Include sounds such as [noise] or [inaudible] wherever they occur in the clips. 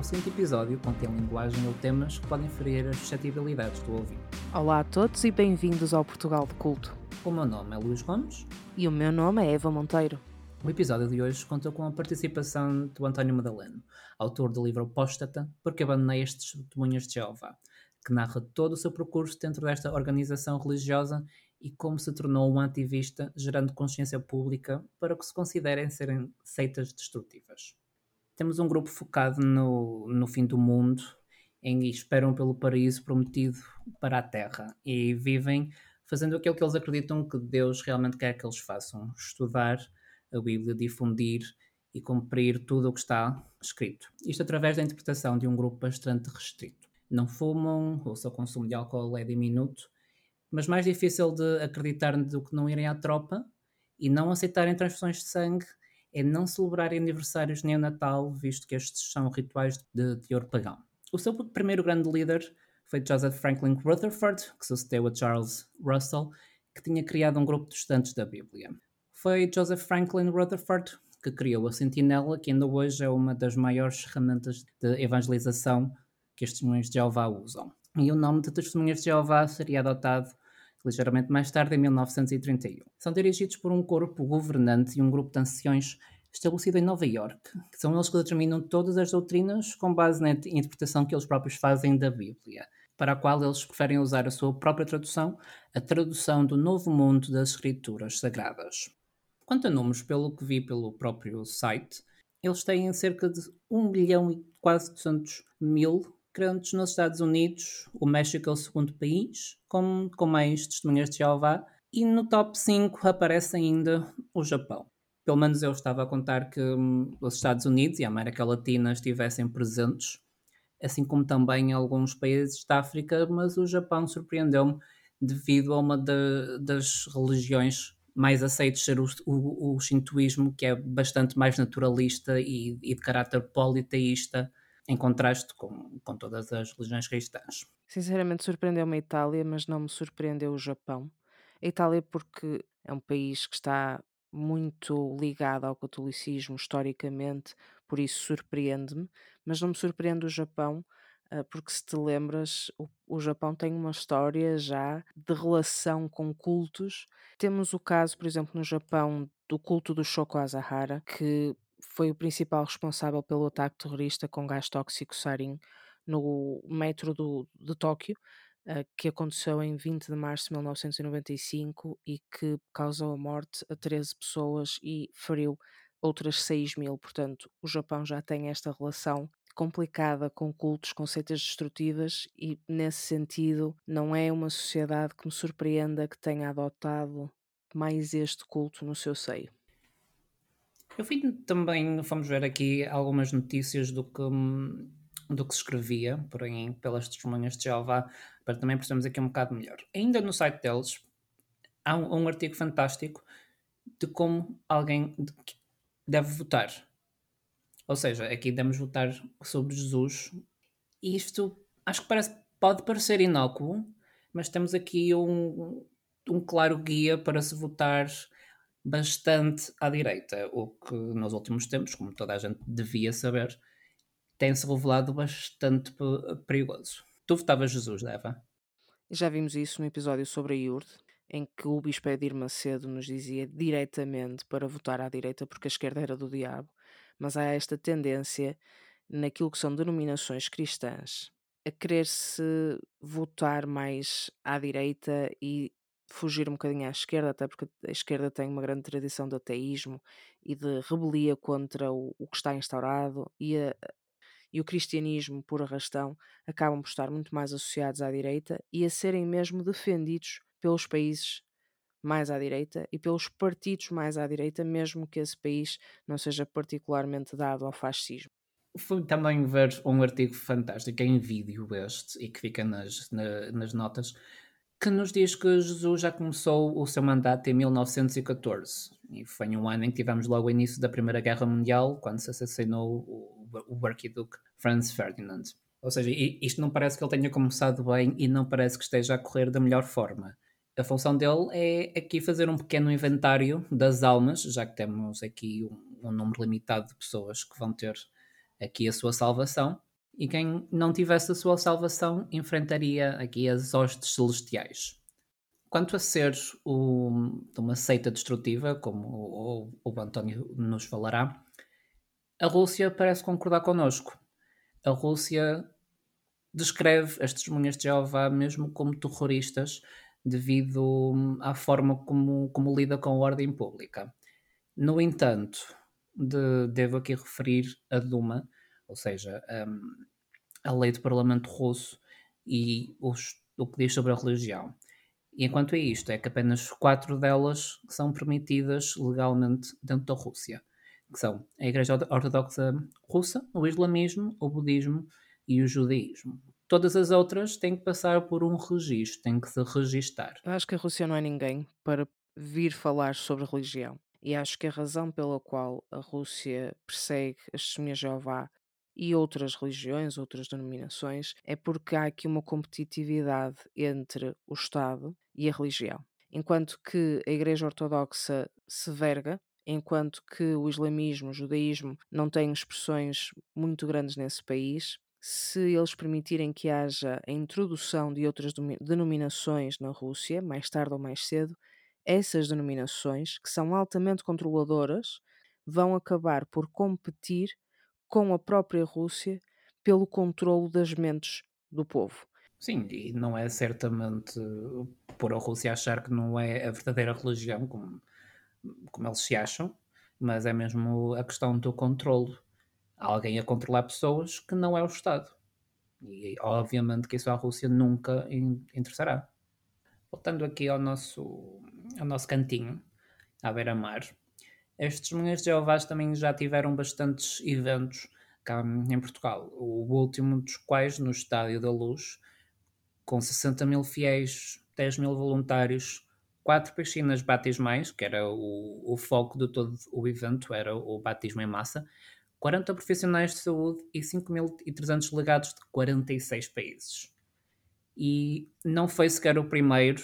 O seguinte episódio contém linguagem ou temas que podem ferir as suscetibilidades do ouvinte. Olá a todos e bem-vindos ao Portugal de Culto. O meu nome é Luís Gomes. E o meu nome é Eva Monteiro. O episódio de hoje conta com a participação do António Madaleno, autor do livro Apóstata, Porque Abandonei as Testemunhas de Jeová, que narra todo o seu percurso dentro desta organização religiosa e como se tornou um ativista, gerando consciência pública para o que se considerem serem seitas destrutivas. Temos um grupo focado no, no fim do mundo, em esperam pelo paraíso prometido para a Terra e vivem fazendo aquilo que eles acreditam que Deus realmente quer que eles façam: estudar a Bíblia, difundir e cumprir tudo o que está escrito. Isto através da interpretação de um grupo bastante restrito. Não fumam, o seu consumo de álcool é diminuto, mas mais difícil de acreditar do que não irem à tropa e não aceitarem transfusões de sangue é não celebrar aniversários nem o Natal, visto que estes são rituais de teor pagão. O seu primeiro grande líder foi Joseph Franklin Rutherford, que sucedeu a Charles Russell, que tinha criado um grupo de estudantes da Bíblia. Foi Joseph Franklin Rutherford que criou a Sentinela, que ainda hoje é uma das maiores ferramentas de evangelização que as testemunhas de Jeová usam. E o nome de Testemunhas de Jeová seria adotado ligeiramente mais tarde, em 1931. São dirigidos por um corpo governante e um grupo de anciões estabelecido em Nova York, que são eles que determinam todas as doutrinas com base na interpretação que eles próprios fazem da Bíblia, para a qual eles preferem usar a sua própria tradução, a tradução do Novo Mundo das Escrituras Sagradas. Quanto a números, pelo que vi pelo próprio site, eles têm cerca de 1 milhão e quase 200 mil crentes nos Estados Unidos, o México é o segundo país, com, com mais testemunhas de Jeová, e no top 5 aparece ainda o Japão. Pelo menos eu estava a contar que hum, os Estados Unidos e a América Latina estivessem presentes, assim como também alguns países da África, mas o Japão surpreendeu-me devido a uma de, das religiões mais aceites ser o, o, o, shintoísmo, que é bastante mais naturalista e, e de caráter politeísta, em contraste com, com todas as religiões cristãs. Sinceramente, surpreendeu-me a Itália, mas não me surpreendeu o Japão. A Itália, porque é um país que está muito ligado ao catolicismo historicamente, por isso surpreende-me, mas não me surpreende o Japão, ah, porque se te lembras, o, o, Japão tem uma história já de relação com cultos. Temos o caso, por exemplo, no Japão, do culto do Shoko Asahara, que foi o principal responsável pelo ataque terrorista com gás tóxico sarin no metro do, de Tóquio, uh, que aconteceu em 20 de março de 1995 e que causou a morte a 13 pessoas e feriu outras 6 mil. Portanto, o Japão já tem esta relação complicada com cultos, com seitas destrutivas e, nesse sentido, não é uma sociedade que me surpreenda que tenha adotado mais este culto no seu seio. Eu fui também, vamos ver aqui algumas notícias do que, do que se escrevia, porém, pelas testemunhas de Jeová, para também percebermos aqui um bocado melhor. Ainda no site deles há um, um artigo fantástico de como alguém deve votar. Ou seja, aqui devemos votar sobre Jesus. E isto acho que parece, pode parecer inócuo, mas temos aqui um, um claro guia para se votar bastante à direita, o que nos últimos tempos, como toda a gente devia saber, tem-se revelado bastante perigoso. Tu votavas Jesus, Eva? Já vimos isso no episódio sobre a IURD, em que o Bispo Edir Macedo nos dizia diretamente para votar à direita porque a esquerda era do diabo, mas há esta tendência naquilo que são denominações cristãs a querer-se votar mais à direita e fugir um bocadinho à esquerda, até porque a esquerda tem uma grande tradição de ateísmo e de rebelia contra o, o que está instaurado e, a, e o cristianismo, por arrastão, acabam por estar muito mais associados à direita e a serem mesmo defendidos pelos países mais à direita e pelos partidos mais à direita, mesmo que esse país não seja particularmente dado ao fascismo. Fui também ver um artigo fantástico em vídeo este e que fica nas, na, nas notas que nos diz que Jesus já começou o seu mandato em 1914 e foi um ano em que tivemos logo o início da Primeira Guerra Mundial, quando se assassinou o, o Arquiduque Franz Ferdinand. Ou seja, isto não parece que ele tenha começado bem e não parece que esteja a correr da melhor forma. A função dele é aqui fazer um pequeno inventário das almas, já que temos aqui um, um número limitado de pessoas que vão ter aqui a sua salvação, E quem não tivesse a sua salvação enfrentaria aqui as hostes celestiais. Quanto a ser o, uma seita destrutiva, como o, o, o António nos falará, a Rússia parece concordar connosco. A Rússia descreve as testemunhas de Jeová mesmo como terroristas devido hum, à forma como, como lida com a ordem pública. No entanto, de, devo aqui referir a Duma, ou seja, um, a lei do Parlamento Russo e os, o que diz sobre a religião. E enquanto é isto, é que apenas quatro delas são permitidas legalmente dentro da Rússia, que são a Igreja Ortodoxa Russa, o Islamismo, o Budismo e o Judaísmo. Todas as outras têm que passar por um registro, têm que se registar. Eu acho que a Rússia não é ninguém para vir falar sobre religião. E acho que a razão pela qual a Rússia persegue as testemunhas de Jeová e outras religiões, outras denominações, é porque há aqui uma competitividade entre o Estado e a religião. Enquanto que a Igreja Ortodoxa se verga, enquanto que o islamismo, o judaísmo não têm expressões muito grandes nesse país, se eles permitirem que haja a introdução de outras denominações na Rússia, mais tarde ou mais cedo, essas denominações, que são altamente controladoras, vão acabar por competir com a própria Rússia pelo controlo das mentes do povo. Sim, e não é certamente por a Rússia achar que não é a verdadeira religião, como, como eles se acham, mas é mesmo a questão do controlo alguém a controlar pessoas que não é o Estado. E obviamente que isso à Rússia nunca interessará. Voltando aqui ao nosso, ao nosso cantinho, à beira-mar, estes Testemunhas de Jeová também já tiveram bastantes eventos cá em Portugal. O último dos quais no Estádio da Luz, com 60 mil fiéis, 10 mil voluntários, quatro piscinas batismais, que era o, o foco de todo o evento, era o batismo em massa, 40 profissionais de saúde e 5.300 delegados de 46 países. E não foi sequer o primeiro.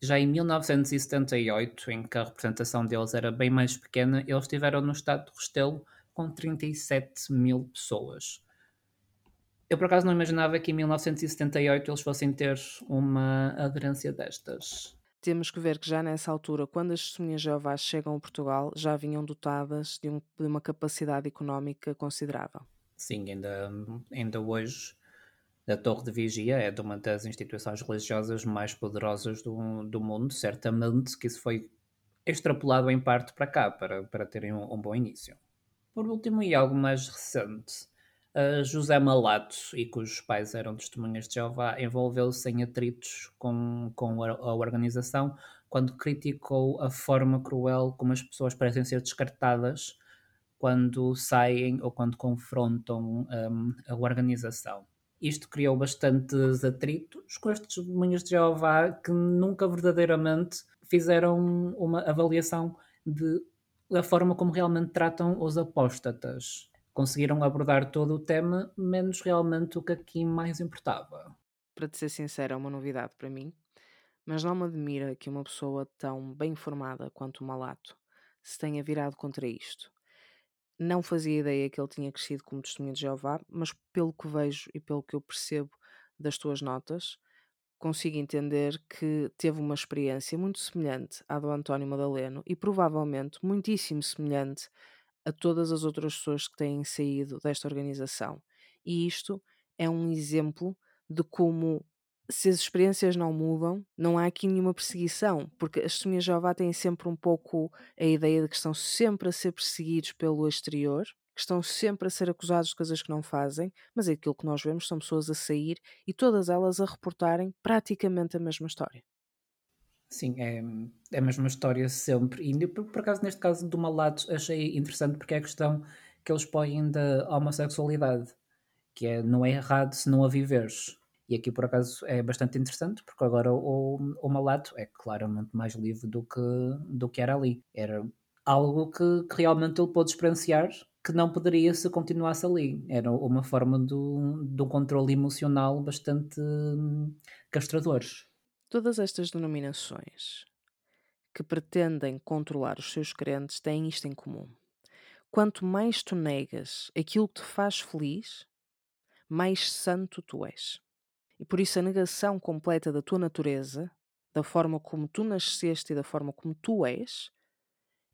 Já em 1978, em que a representação deles era bem mais pequena, eles estiveram no estado de Restelo com 37 mil pessoas. Eu por acaso não imaginava que em 1978 eles fossem ter uma aderência destas. Temos que ver que já nessa altura, quando as testemunhas Jeová chegam a Portugal, já vinham dotadas de, um, de uma capacidade económica considerável. Sim, ainda, ainda hoje a Torre de Vigia é de uma das instituições religiosas mais poderosas do, do mundo, certamente que isso foi extrapolado em parte para cá, para, para terem um, um bom início. Por último, e algo mais recente, José Malato, e cujos pais eram testemunhas de Jeová, envolveu-se em atritos com, com a, a, organização quando criticou a forma cruel como as pessoas parecem ser descartadas quando saem ou quando confrontam um, a organização. Isto criou bastantes atritos com estes testemunhas de Jeová que nunca verdadeiramente fizeram uma avaliação de da forma como realmente tratam os apóstatas conseguiram abordar todo o tema, menos realmente o que aqui mais importava. Para te ser sincero, é uma novidade para mim, mas não me admira que uma pessoa tão bem formada quanto o Malato se tenha virado contra isto. Não fazia ideia que ele tinha crescido como testemunha de Jeová, mas pelo que vejo e pelo que eu percebo das tuas notas, consigo entender que teve uma experiência muito semelhante à do António Madaleno e provavelmente muitíssimo semelhante a todas as outras pessoas que têm saído desta organização. E isto é um exemplo de como, se as experiências não mudam, não há aqui nenhuma perseguição, porque as testemunhas de Jeová têm sempre um pouco a ideia de que estão sempre a ser perseguidos pelo exterior, que estão sempre a ser acusados de coisas que não fazem, mas aquilo que nós vemos são pessoas a sair e todas elas a reportarem praticamente a mesma história. Sim, é, é a mesma história sempre. E por, por acaso, neste caso do Malato, achei interessante porque é a questão que eles põem da homossexualidade, que é não é errado se não a viveres. E aqui, por acaso, é bastante interessante, porque agora o, o Malato é claramente mais livre do que, do que era ali. Era algo que, que realmente ele pôde experienciar que não poderia se continuasse ali. Era uma forma do, do controle emocional bastante hum, castrador. Todas estas denominações que pretendem controlar os seus crentes têm isto em comum. Quanto mais tu negas aquilo que te faz feliz, mais santo tu és. E por isso a negação completa da tua natureza, da forma como tu nasceste e da forma como tu és,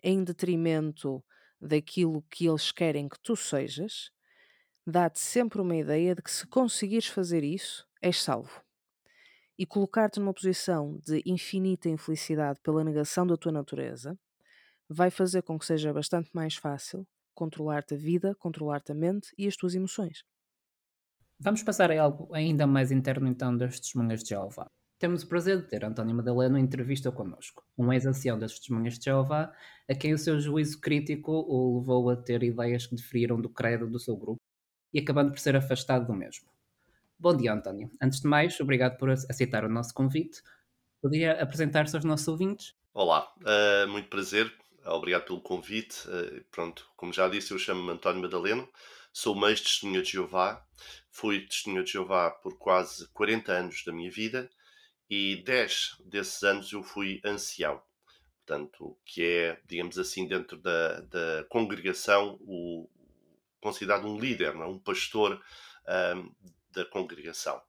em detrimento daquilo que eles querem que tu sejas, dá-te sempre uma ideia de que se conseguires fazer isso, és salvo. E colocar-te numa posição de infinita infelicidade pela negação da tua natureza vai fazer com que seja bastante mais fácil controlar-te a vida, controlar-te a mente e as tuas emoções. Vamos passar a algo ainda mais interno então das testemunhas de Jeová. Temos o prazer de ter António Madaleno em entrevista connosco, um ex-ancião das testemunhas de Jeová, a quem o seu juízo crítico o levou a ter ideias que diferiram do credo do seu grupo e acabando por ser afastado do mesmo. Bom dia, António. Antes de mais, obrigado por aceitar o nosso convite. Podia apresentar-se aos nossos ouvintes? Olá, uh, muito prazer. Obrigado pelo convite. Uh, pronto, como já disse, eu chamo-me António Madaleno, sou mês testemunha de Jeová. Fui testemunha de Jeová por quase 40 anos da minha vida e 10 desses anos eu fui ancião. Portanto, que é, digamos assim, dentro da, da congregação, o, considerado um líder, não? É? um pastor um, da congregação.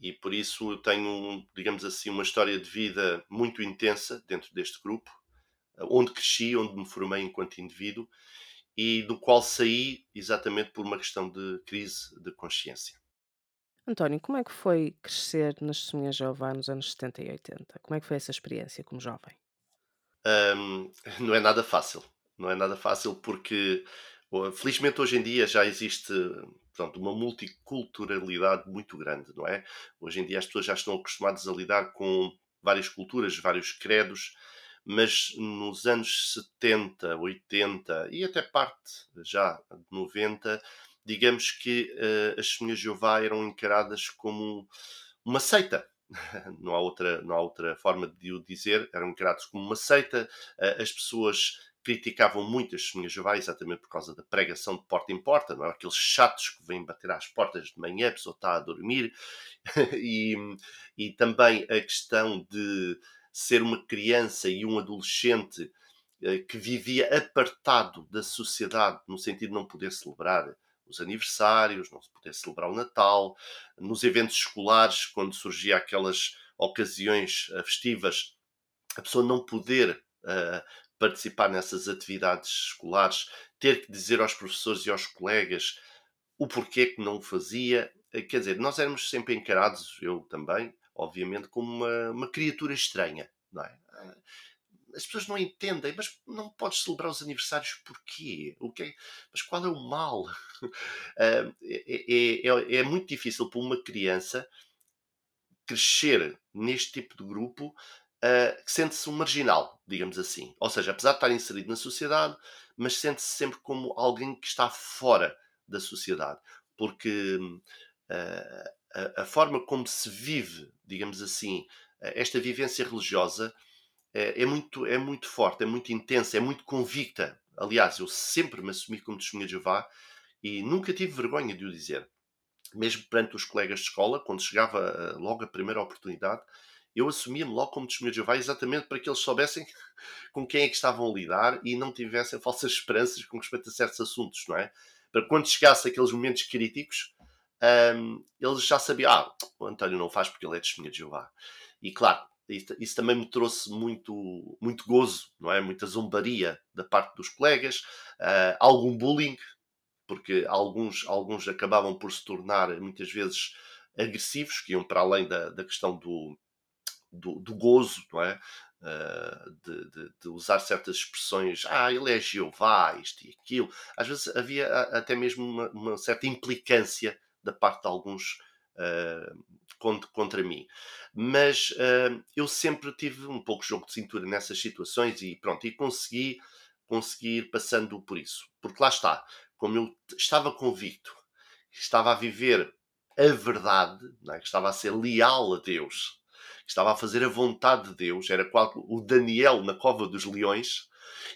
E por isso eu tenho, digamos assim, uma história de vida muito intensa dentro deste grupo, onde cresci, onde me formei enquanto indivíduo e do qual saí exatamente por uma questão de crise de consciência. António, como é que foi crescer nas Testemunhas Jeová nos anos 70 e 80? Como é que foi essa experiência como jovem? Um, [laughs] não é nada fácil. Não é nada fácil porque Felizmente hoje em dia já existe portanto, uma multiculturalidade muito grande, não é? Hoje em dia as pessoas já estão acostumadas a lidar com várias culturas, vários credos, mas nos anos 70, 80 e até parte já de 90, digamos que uh, as de Jeová eram encaradas como uma seita, [laughs] não há outra, não há outra forma de o dizer, eram encarados como uma seita, uh, as pessoas criticavam muito as de Jeová exatamente por causa da pregação de porta em porta, não é? aqueles chatos que vêm bater às portas de manhã, a pessoa está a dormir, [laughs] e, e também a questão de ser uma criança e um adolescente eh, que vivia apartado da sociedade, no sentido de não poder celebrar os aniversários, não se poder celebrar o Natal, nos eventos escolares, quando surgia aquelas ocasiões eh, festivas, a pessoa não poder uh, participar nessas atividades escolares, ter que dizer aos professores e aos colegas o porquê que não o fazia. Quer dizer, nós éramos sempre encarados, eu também, obviamente, como uma, uma criatura estranha. Não é? As pessoas não entendem, mas não podes celebrar os aniversários porquê? O que é, mas qual é o mal? Eh, [laughs] é, é, é muito difícil para uma criança crescer neste tipo de grupo uh, sente-se um marginal, digamos assim. Ou seja, apesar de estar inserido na sociedade, mas sente-se sempre como alguém que está fora da sociedade. Porque uh, a, a, forma como se vive, digamos assim, esta vivência religiosa é, é, muito, é muito forte, é muito intensa, é muito convicta. Aliás, eu sempre me assumi como testemunha de Jeová e nunca tive vergonha de o dizer. Mesmo perante os colegas de escola, quando chegava logo a primeira oportunidade, eu assumia-me logo como testemunha de Jeová exatamente para que eles soubessem [laughs] com quem é que estavam a lidar e não tivessem [laughs] falsas esperanças com respeito a certos assuntos, não é? Para quando chegasse aqueles momentos críticos, um, eles já sabiam, ah, o António não faz porque ele é testemunha de Jeová. E claro, isso, também me trouxe muito, muito gozo, não é? Muita zombaria da parte dos colegas, uh, algum bullying, porque alguns, alguns acabavam por se tornar muitas vezes agressivos, que iam para além da, da questão do, do, do gozo, não é? Uh, de, de, de, usar certas expressões, ah, ele é Jeová, isto e aquilo. Às vezes havia até mesmo uma, uma certa implicância da parte de alguns uh, contra, contra, mim. Mas uh, eu sempre tive um pouco de jogo de cintura nessas situações e pronto, e consegui, consegui ir passando por isso. Porque lá está, como eu estava convicto, estava a viver a verdade, é? estava a ser leal a Deus, estava a fazer a vontade de Deus, era o Daniel na cova dos leões.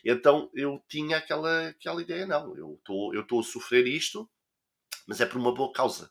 Então eu tinha aquela, aquela ideia: não, eu estou a sofrer isto, mas é por uma boa causa.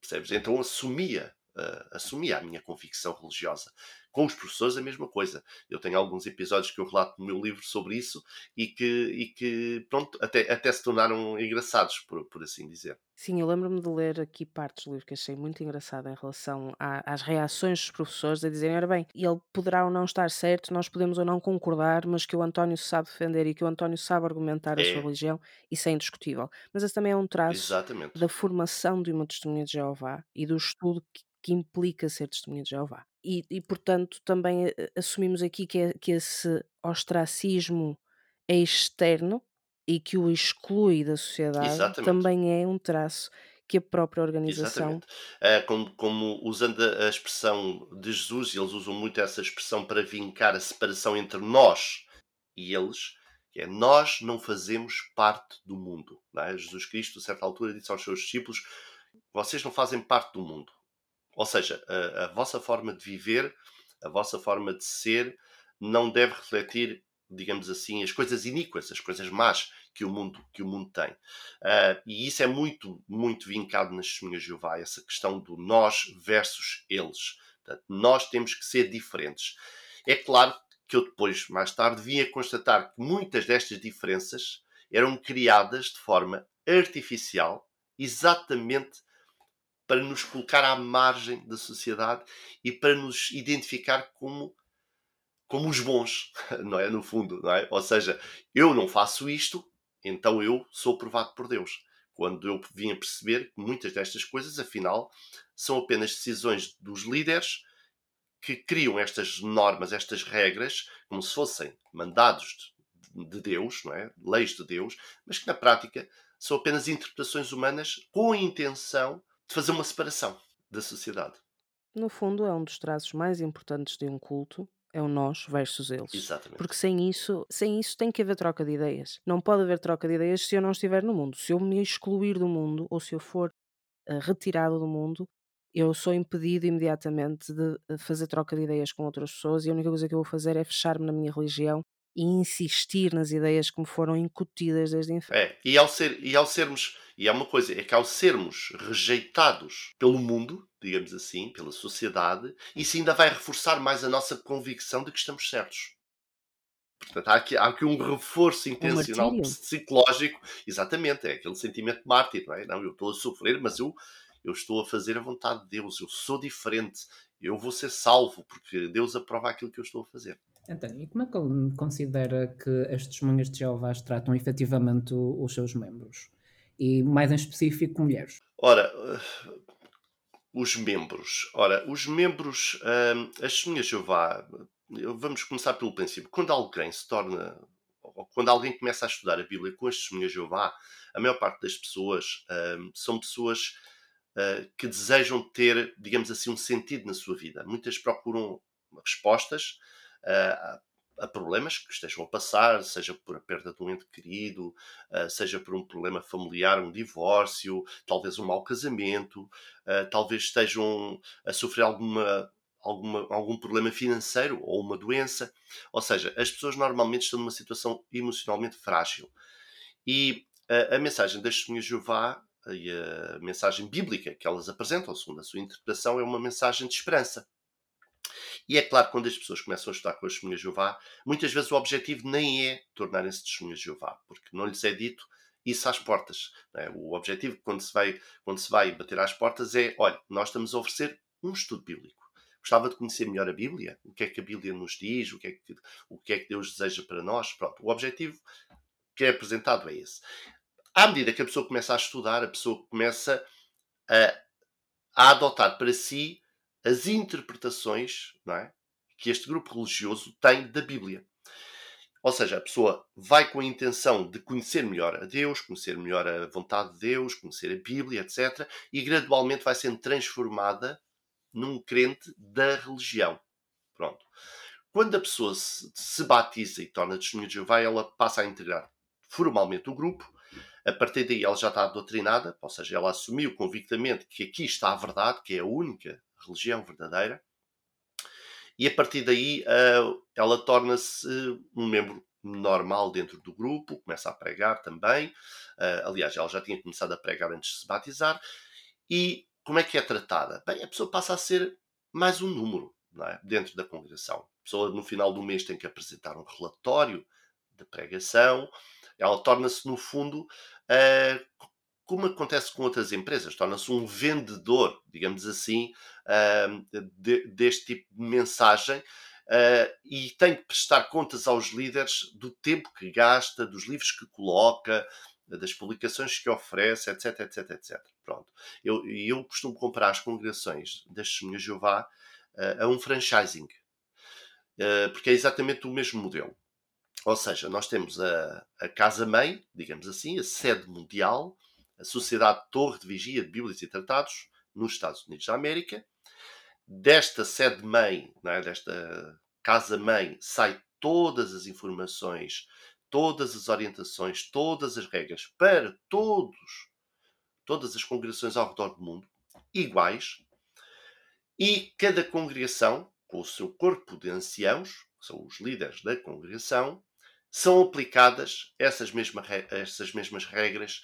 Percebes? Então assumia uh, assumia a minha convicção religiosa. Com os professores, a mesma coisa. Eu tenho alguns episódios que eu relato no meu livro sobre isso e que, e que pronto, até, até se tornaram engraçados, por, por assim dizer. Sim, eu lembro-me de ler aqui partes do livro que achei muito engraçada em relação a, às reações dos professores a dizerem: ora bem, ele poderá ou não estar certo, nós podemos ou não concordar, mas que o António sabe defender e que o António sabe argumentar a sua É, religião, isso é indiscutível. Mas esse também é um traço exatamente. da formação de uma testemunha de Jeová e do estudo que, que implica ser testemunha de Jeová. E, e, portanto, também eh, assumimos aqui que, é- que esse ostracismo é externo e que o exclui da sociedade Exatamente. também é um traço que a própria organização Exatamente. Ah, como, como usando a expressão de Jesus, eles usam muito essa expressão para vincar a separação entre nós e eles, que é nós não fazemos parte do mundo. é? Jesus Cristo, a certa altura, disse aos seus discípulos: vocês não fazem parte do mundo. Ou seja, a, a vossa forma de viver, a vossa forma de ser, não deve refletir, digamos assim, as coisas iníquas, as coisas más que o mundo, que o mundo tem. Ah, e isso é muito, muito vincado nas testemunhas de Jeová, essa questão do nós versus eles. Portanto, nós temos que ser diferentes. É claro que eu depois, mais tarde, vim a constatar que muitas destas diferenças eram criadas de forma artificial, exatamente para nos colocar à margem da sociedade e para nos identificar como como os bons, [laughs] não é? No fundo, não é? Ou seja, eu não faço isto, então eu sou aprovado por Deus. Quando eu vim a perceber que muitas destas coisas, afinal, são apenas decisões dos líderes que criam estas normas, estas regras, como se fossem mandados de Deus, não é? Leis de Deus, mas que na prática são apenas interpretações humanas com a intenção de fazer uma separação da sociedade. No fundo, é um dos traços mais importantes de um culto, é o nós versus eles. Exatamente. Porque sem isso, sem isso tem que haver troca de ideias. Não pode haver troca de ideias se eu não estiver no mundo. Se eu me excluir do mundo ou se eu for eh, retirado do mundo, eu sou impedido imediatamente de eh, fazer troca de ideias com outras pessoas e a única coisa que eu vou fazer é fechar-me na minha religião e insistir nas ideias que me foram incutidas desde a infância. É, e ao, ser, e ao sermos, e há uma coisa, é que ao sermos rejeitados pelo mundo, digamos assim, pela sociedade, isso ainda vai reforçar mais a nossa convicção de que estamos certos. Portanto, há aqui, há aqui um reforço intencional martírio. psicológico, exatamente, é aquele sentimento de mártir, não é? Não, eu estou a sofrer, mas eu, eu estou a fazer a vontade de Deus, eu sou diferente, eu vou ser salvo, porque Deus aprova aquilo que eu estou a fazer. António, e como é que ele considera que as testemunhas de Jeová tratam efetivamente os seus membros? E mais em específico, mulheres. Ora, eh, os membros. Ora, os membros, hum, as testemunhas de Jeová, vamos começar pelo princípio. Quando alguém se torna, ou quando alguém começa a estudar a Bíblia com as testemunhas de Jeová, a maior parte das pessoas hum, são pessoas eh, que desejam ter, digamos assim, um sentido na sua vida. Muitas procuram respostas a, a problemas que estejam a passar, seja por a perda de um ente querido, seja por um problema familiar, um divórcio, talvez um mau casamento, talvez estejam a sofrer alguma, alguma, algum problema financeiro ou uma doença. Ou seja, as pessoas normalmente estão numa situação emocionalmente frágil. E uh, a mensagem das testemunhas de Jeová e a mensagem bíblica que elas apresentam, segundo a sua interpretação, é uma mensagem de esperança. E é claro, quando as pessoas começam a estudar com as testemunhas de Jeová, muitas vezes o objetivo nem é tornarem-se testemunhas de Jeová, porque não lhes é dito isso às portas. é? O objetivo, quando se, vai, quando se vai bater às portas, é: olha, nós estamos a oferecer um estudo bíblico. Gostava de conhecer melhor a Bíblia, o que é que a Bíblia nos diz, o que é que, o que, é que Deus deseja para nós. Pronto, o objetivo que é apresentado é esse. À medida que a pessoa começa a estudar, a pessoa começa a, a adotar para si as interpretações é, que este grupo religioso tem da Bíblia. Ou seja, a pessoa vai com a intenção de conhecer melhor a Deus, conhecer melhor a vontade de Deus, conhecer a Bíblia, etc. E gradualmente vai sendo transformada num crente da religião. Pronto. Quando a pessoa se, se batiza e torna testemunha de Jeová, ela passa a integrar formalmente o grupo. A partir daí ela já está doutrinada, ou seja, ela assumiu convictamente que aqui está a verdade, que é a única religião verdadeira. E a partir daí uh, ela torna-se um membro normal dentro do grupo, começa a pregar também. Uh, aliás, ela já tinha começado a pregar antes de se batizar. E como é que é tratada? Bem, a pessoa passa a ser mais um número é? dentro da congregação. A pessoa, no final do mês, tem que apresentar um relatório de pregação. Ela torna-se, no fundo, uh, como acontece com outras empresas, torna-se um vendedor, digamos assim, uh, de, deste tipo de mensagem. Uh, e tem que prestar contas aos líderes do tempo que gasta, dos livros que coloca, das publicações que oferece, etc, etc, etc. Pronto. Eu, eu costumo comparar as congregações das Testemunhas Jeová uh, a um franchising, porque é exatamente o mesmo modelo. Ou seja, nós temos a, a Casa-Mãe, digamos assim, a sede mundial, a Sociedade Torre de Vigia de Bíblias e Tratados, nos Estados Unidos da América. Desta sede-mãe, é? desta casa-mãe, sai todas as informações todas as orientações, todas as regras para todos, todas as congregações ao redor do mundo, iguais, e cada congregação, com o seu corpo de anciãos, que são os líderes da congregação, são aplicadas essas, mesma, essas mesmas regras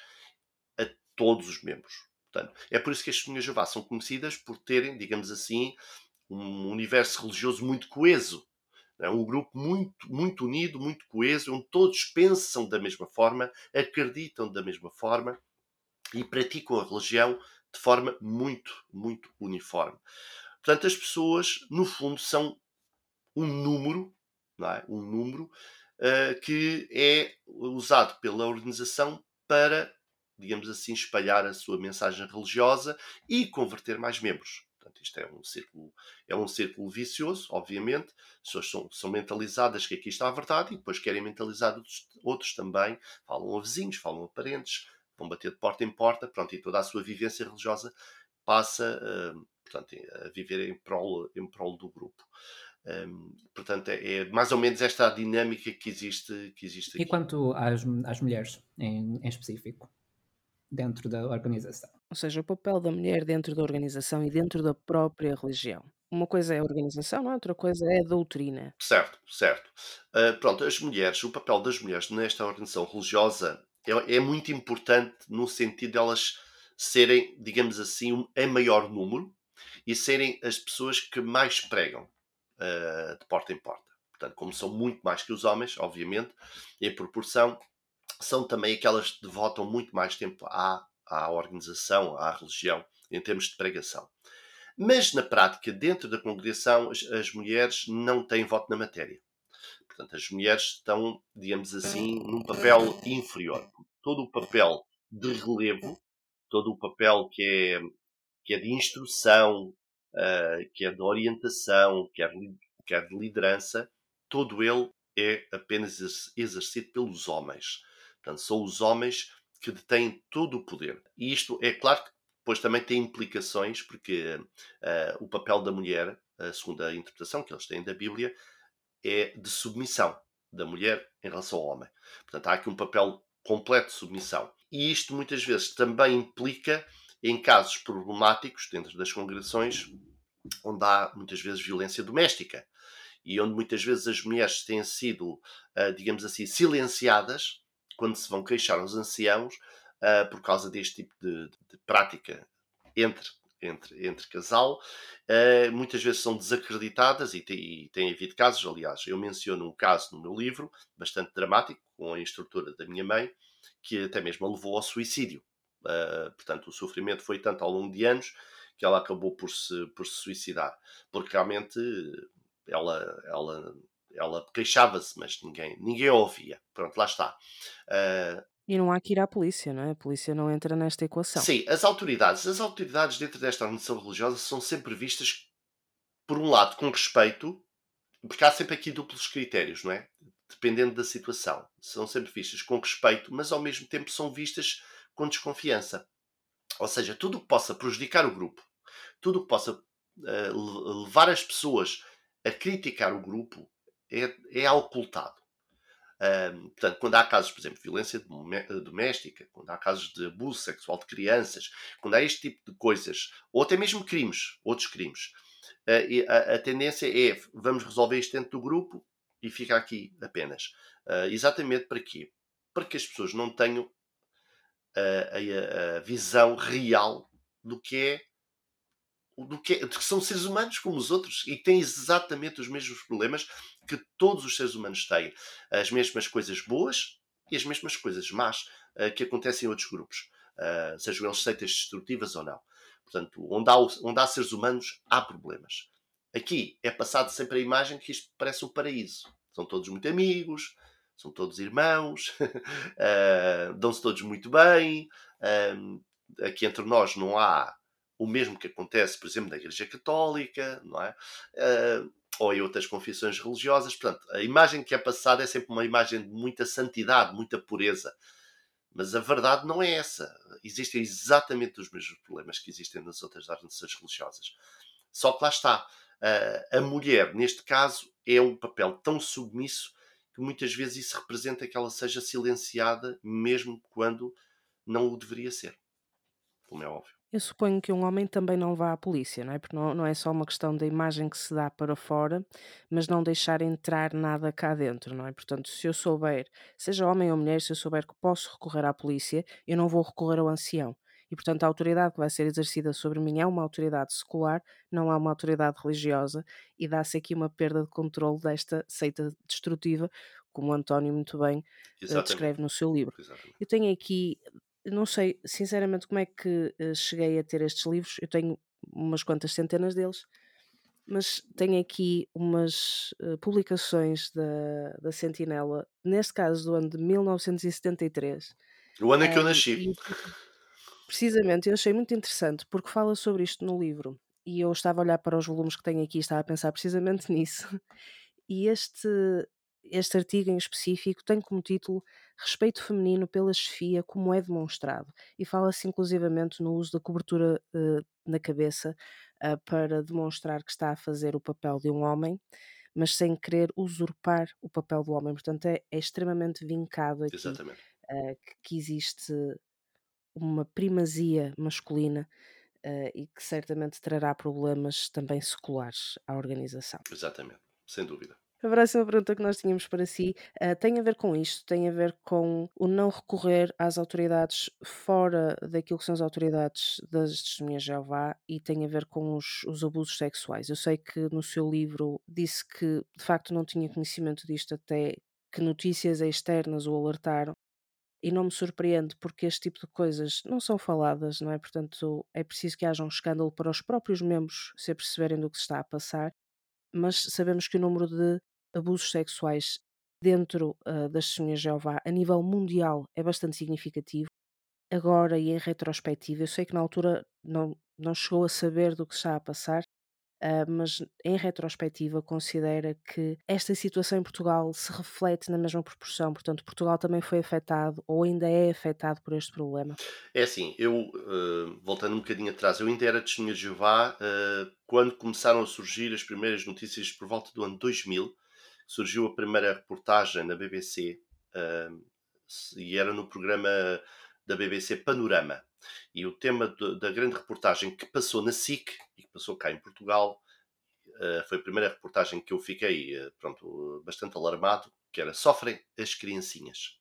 a todos os membros. Portanto, é por isso que as testemunhas de Jeová são conhecidas por terem, digamos assim, um universo religioso muito coeso. É um grupo muito, muito unido, muito coeso, onde todos pensam da mesma forma, acreditam da mesma forma e praticam a religião de forma muito, muito uniforme. Portanto, as pessoas, no fundo, são um número, não é? um número uh, que é usado pela organização para, digamos assim, espalhar a sua mensagem religiosa e converter mais membros. Portanto, isto é um círculo, é um círculo vicioso, obviamente. As pessoas são, são mentalizadas que aqui está a verdade e depois querem mentalizar outros, outros também. Falam a vizinhos, falam a parentes, vão bater de porta em porta, pronto, e toda a sua vivência religiosa passa uh, portanto, a viver em prol, em prol do grupo. Um, portanto, é, é, mais ou menos esta a dinâmica que existe, que existe aqui. E quanto às, às mulheres em, em específico? dentro da organização. Ou seja, o papel da mulher dentro da organização e dentro da própria religião. Uma coisa é a organização, não é? outra coisa é a doutrina. Certo, certo. Uh, pronto, as mulheres, o papel das mulheres nesta organização religiosa é, é muito importante no sentido de elas serem, digamos assim, um, em maior número e serem as pessoas que mais pregam uh, de porta em porta. Portanto, como são muito mais que os homens, obviamente, em proporção, são também aquelas que devotam muito mais tempo à, à organização, à religião, em termos de pregação. Mas, na prática, dentro da congregação, as, as mulheres não têm voto na matéria. Portanto, as mulheres estão, digamos assim, num papel inferior. Todo o papel de relevo, todo o papel que é, que é de instrução, uh, que é de orientação, que é, que é de liderança, todo ele é apenas exercido pelos homens. Portanto, são os homens que detêm todo o poder. E isto é claro que depois também tem implicações, porque uh, o papel da mulher, a segunda interpretação que eles têm da Bíblia, é de submissão da mulher em relação ao homem. Portanto, há aqui um papel completo de submissão. E isto muitas vezes também implica em casos problemáticos dentro das congregações, onde há muitas vezes violência doméstica e onde muitas vezes as mulheres têm sido, uh, digamos assim, silenciadas quando se vão queixar aos anciãos uh, por causa deste tipo de, de prática entre, entre, entre casal, uh, muitas vezes são desacreditadas e tem, e tem havido casos, aliás, eu menciono um caso no meu livro, bastante dramático, com a instrutora da minha mãe, que até mesmo a levou ao suicídio. Uh, portanto, o sofrimento foi tanto ao longo de anos que ela acabou por se, por se suicidar, porque realmente ela, ela ela queixava-se, mas ninguém, ninguém a ouvia. Pronto, lá está. Uh, e não há que ir à polícia, não é? A polícia não entra nesta equação. Sim, as autoridades. As autoridades dentro desta organização religiosa são sempre vistas, por um lado, com respeito, porque há sempre aqui duplos critérios, não é? Dependendo da situação. São sempre vistas com respeito, mas ao mesmo tempo são vistas com desconfiança. Ou seja, tudo o que possa prejudicar o grupo, tudo o que possa uh, levar as pessoas a criticar o grupo, é, é ocultado. Portanto, quando há casos, por exemplo, de violência doméstica, quando há casos de abuso sexual de crianças, quando há este tipo de coisas, ou até mesmo crimes, outros crimes, uh, a, a, tendência é vamos resolver isto dentro do grupo e fica aqui apenas. Uh, exatamente para quê? Para que as pessoas não tenham a, a, visão real do que é do que, é, que são seres humanos como os outros e têm exatamente os mesmos problemas que todos os seres humanos têm. As mesmas coisas boas e as mesmas coisas más uh, que acontecem em outros grupos, uh, sejam eles seitas destrutivas ou não. Portanto, onde há, onde há seres humanos, há problemas. Aqui é passado sempre a imagem que isto parece um paraíso. São todos muito amigos, são todos irmãos, uh, [laughs] dão-se todos muito bem. aqui entre nós não há o mesmo que acontece, por exemplo, na Igreja Católica, não é? Uh, ou em outras confissões religiosas. Portanto, a imagem que é passada é sempre uma imagem de muita santidade, muita pureza. Mas a verdade não é essa. Existem exatamente os mesmos problemas que existem nas outras organizações religiosas. Só que lá está. A mulher, neste caso, é um papel tão submisso que muitas vezes isso representa que ela seja silenciada, mesmo quando não o deveria ser. Como é óbvio. Eu suponho que um homem também não vá à polícia, não é? Porque não, não é só uma questão da imagem que se dá para fora, mas não deixar entrar nada cá dentro, não é? Portanto, se eu souber, seja homem ou mulher, se eu souber que posso recorrer à polícia, eu não vou recorrer ao ancião. E, portanto, a autoridade que vai ser exercida sobre mim é uma autoridade secular, não é uma autoridade religiosa, e dá-se aqui uma perda de controle desta seita destrutiva, como o António muito bem uh, descreve no seu livro. Exatamente. Eu tenho aqui não sei, sinceramente, como é que uh, cheguei a ter estes livros. Eu tenho umas quantas centenas deles, mas tenho aqui umas uh, publicações da, da Sentinela, neste caso do ano de 1973. O ano em que eu nasci. E, [laughs] precisamente, eu achei muito interessante porque fala sobre isto no livro. E eu estava a olhar para os volumes que tenho aqui e estava a pensar precisamente [laughs] nisso. E este, este artigo em específico tem como título Respeito feminino pela chefia como é demonstrado e fala-se inclusivamente no uso da cobertura uh, na cabeça uh, para demonstrar que está a fazer o papel de um homem, mas sem querer usurpar o papel do homem. Portanto, é, é extremamente vincado aqui uh, que existe uma primazia masculina e que certamente trará problemas também seculares à organização. Exatamente, sem dúvida. A próxima pergunta que nós tínhamos para si uh, tem a ver com isto, tem a ver com o não recorrer às autoridades fora daquilo que são as autoridades das testemunhas de Jeová e tem a ver com os, os, abusos sexuais. Eu sei que no seu livro disse que de facto não tinha conhecimento disto até que notícias externas o alertaram. E não me surpreende porque este tipo de coisas não são faladas, não é? Portanto, é preciso que haja um escândalo para os próprios membros se aperceberem do que se está a passar mas sabemos que o número de abusos sexuais dentro uh, das testemunhas de Jeová a nível mundial é bastante significativo. Agora e em retrospectiva, eu sei que na altura não, não chegou a saber do que está a passar, uh, mas em retrospectiva considera que esta situação em Portugal se reflete na mesma proporção, portanto Portugal também foi afetado ou ainda é afetado por este problema? É assim, eu, uh, voltando um bocadinho atrás, eu ainda era testemunha de Jeová quando começaram a surgir as primeiras notícias por volta do ano 2000, surgiu a primeira reportagem na BBC uh, e era no programa da BBC Panorama. E o tema de, da grande reportagem que passou na SIC passou cá em Portugal uh, foi a primeira reportagem que eu fiquei uh, pronto, bastante alarmado, que era Sofrem as criancinhas.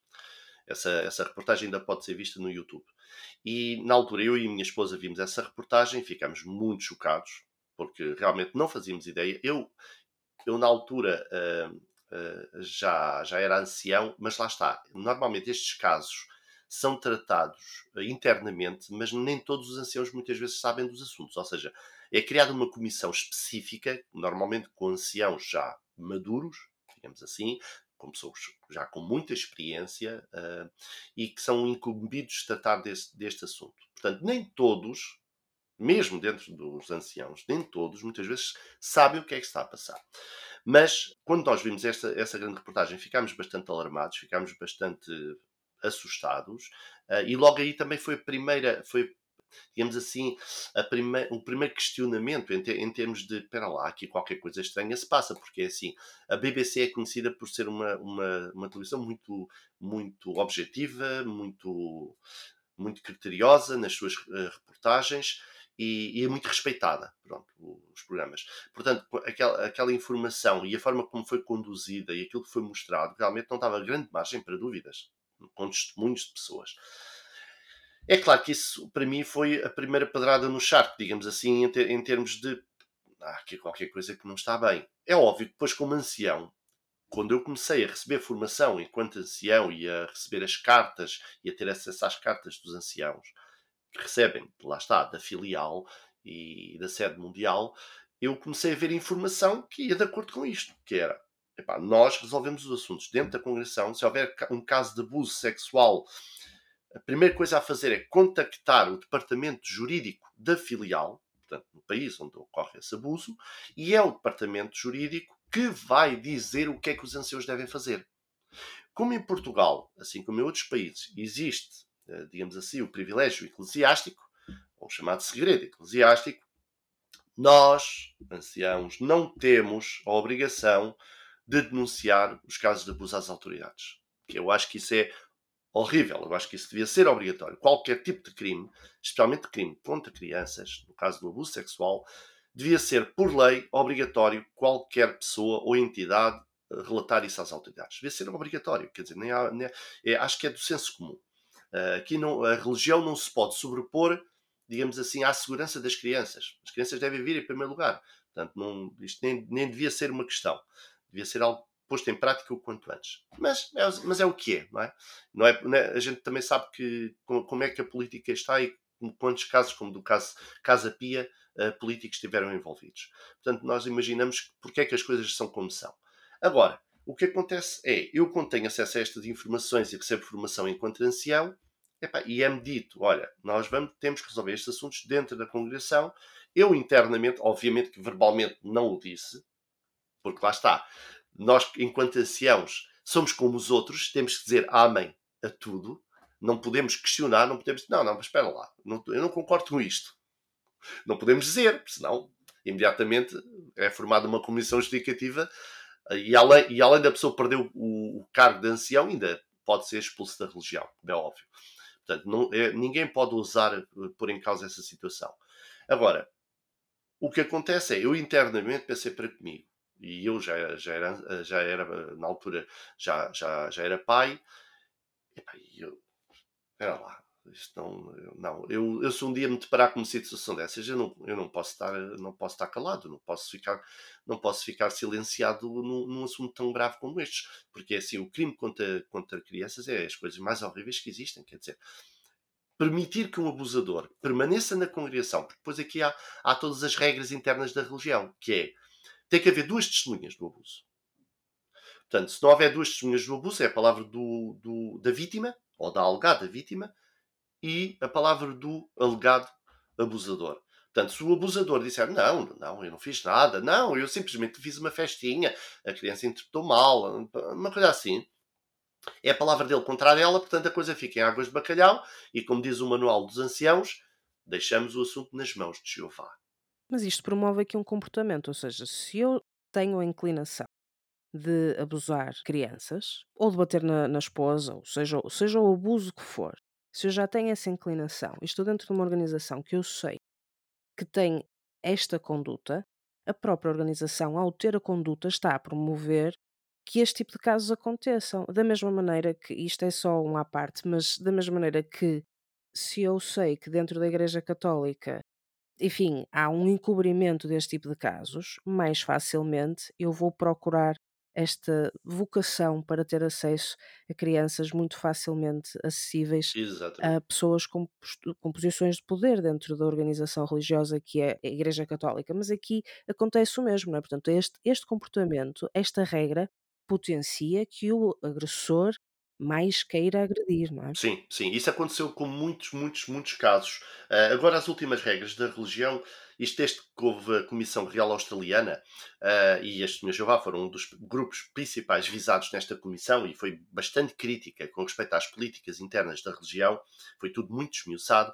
Essa, essa reportagem ainda pode ser vista no YouTube. E na altura eu e minha esposa vimos essa reportagem ficámos muito chocados, porque realmente não fazíamos ideia. Eu, eu na altura uh, uh, já, já era ancião, mas lá está. Normalmente estes casos são tratados internamente, mas nem todos os anciãos muitas vezes sabem dos assuntos. Ou seja, é criada uma comissão específica, normalmente com anciãos já maduros, digamos assim, com pessoas já com muita experiência uh, e que são incumbidos de tratar deste, assunto. Portanto, nem todos mesmo dentro dos anciãos, nem todos, muitas vezes, sabem o que é que está a passar. Mas, quando nós vimos esta, essa grande reportagem, ficámos bastante alarmados, ficámos bastante assustados, uh, e logo aí também foi a primeira, foi, digamos assim, prime o primeiro questionamento em, te em termos de, espera lá, aqui qualquer coisa estranha se passa, porque é assim, a BBC é conhecida por ser uma, uma, uma televisão muito, muito objetiva, muito, muito criteriosa nas suas uh, reportagens, e, e, é muito respeitada, pronto, os programas. Portanto, aquela, aquela informação e a forma como foi conduzida e aquilo que foi mostrado, realmente não dava grande margem para dúvidas, com testemunhos de pessoas. É claro que isso, para mim, foi a primeira pedrada no charco, digamos assim, em, ter, em termos de. Ah, aqui qualquer coisa que não está bem. É óbvio que depois, como ancião, quando eu comecei a receber formação enquanto ancião e a receber as cartas e a ter acesso às cartas dos anciãos, que recebem, lá está, da filial e da sede mundial, eu comecei a ver informação que ia de acordo com isto, que era, epá, nós resolvemos os assuntos dentro da congregação, se houver um caso de abuso sexual a primeira coisa a fazer é contactar o departamento jurídico da filial, portanto, no país onde ocorre esse abuso, e é o departamento jurídico que vai dizer o que é que os anciãos devem fazer. Como em Portugal, assim como em outros países, existe, eh, digamos assim, o privilégio eclesiástico, ou chamado segredo eclesiástico, nós, anciãos, não temos a obrigação de denunciar os casos de abuso às autoridades. Eu acho que isso é horrível. Eu acho que isso devia ser obrigatório. Qualquer tipo de crime, especialmente crime contra crianças, no caso do abuso sexual, devia ser, por lei, obrigatório qualquer pessoa ou entidade eh, relatar isso às autoridades. Devia ser obrigatório. Quer dizer, nem há, nem, é, acho que é do senso comum. Uh, aqui não, a religião não se pode sobrepor, digamos assim, à segurança das crianças. As crianças devem vir em primeiro lugar. Portanto, não, isto nem, nem devia ser uma questão. Devia ser algo posto em prática o quanto antes. Mas, é, mas é o que é, não é? Não é, não é a gente também sabe que como é que a política está e quantos casos, como do caso Casa Pia, uh, políticos estiveram envolvidos. Portanto, nós imaginamos porque é que as coisas são como são. Agora, o que acontece é, eu quando tenho acesso a estas informações e recebo formação enquanto ancião, epá, e é-me dito, olha, nós vamos, temos que resolver estes assuntos dentro da congregação. Eu internamente, obviamente que verbalmente não o disse, porque lá está, nós, enquanto anciãos, somos como os outros, temos que dizer amém a tudo, não podemos questionar, não podemos. Não, não, mas espera lá, não, eu não concordo com isto. Não podemos dizer, senão imediatamente é formada uma comissão justificativa e além, e além da pessoa perder o, o, cargo de ancião, ainda pode ser expulso da religião, é óbvio. Portanto, não, é, ninguém pode usar, eh, pôr em causa essa situação. Agora, o que acontece é, eu internamente pensei para comigo, e eu já, já, era, já era, na altura, já, já, já era pai. E eu, espera lá, isto não, não eu, eu se um dia me deparar com uma situação dessas, eu não, eu não posso estar, não posso estar calado, não posso ficar, não posso ficar silenciado num, num assunto tão grave como este, porque assim, o crime contra, contra crianças é as coisas mais horríveis que existem, quer dizer, permitir que um abusador permaneça na congregação, porque depois aqui há, há todas as regras internas da religião, que é tem que haver duas testemunhas do abuso. Portanto, se não houver duas testemunhas do abuso, é a palavra do, do, da vítima, ou da alegada vítima, e a palavra do alegado abusador. Portanto, se o abusador disser não, não, eu não fiz nada, não, eu simplesmente fiz uma festinha, a criança interpretou mal, uma coisa assim, é a palavra dele contra a dela, portanto a coisa fica em águas de bacalhau e, como diz o manual dos anciãos, deixamos o assunto nas mãos de Jeová. Mas isto promove aqui um comportamento, ou seja, se eu tenho a inclinação de abusar crianças ou de bater na, na esposa, ou seja, seja o abuso que for, se eu já tenho essa inclinação e estou dentro de uma organização que eu sei que tem esta conduta, a própria organização, ao ter a conduta, está a promover que este tipo de casos aconteçam. Da mesma maneira que, isto é só um à parte, mas da mesma maneira que se eu sei que dentro da Igreja Católica enfim, há um encobrimento deste tipo de casos, mais facilmente eu vou procurar esta vocação para ter acesso a crianças muito facilmente acessíveis Exatamente. a pessoas com, com, posições de poder dentro da organização religiosa que é a Igreja Católica. Mas aqui acontece o mesmo, não é? Portanto, este, este comportamento, esta regra, potencia que o agressor mais queira agredir, não é? Sim, sim. Isso aconteceu com muitos, muitos, muitos casos. Uh, agora, as últimas regras da religião, isto desde que houve a Comissão Real Australiana uh, e as Testemunhas Jeová foram um dos grupos principais visados nesta comissão e foi bastante crítica com respeito às políticas internas da religião, foi tudo muito esmiuçado.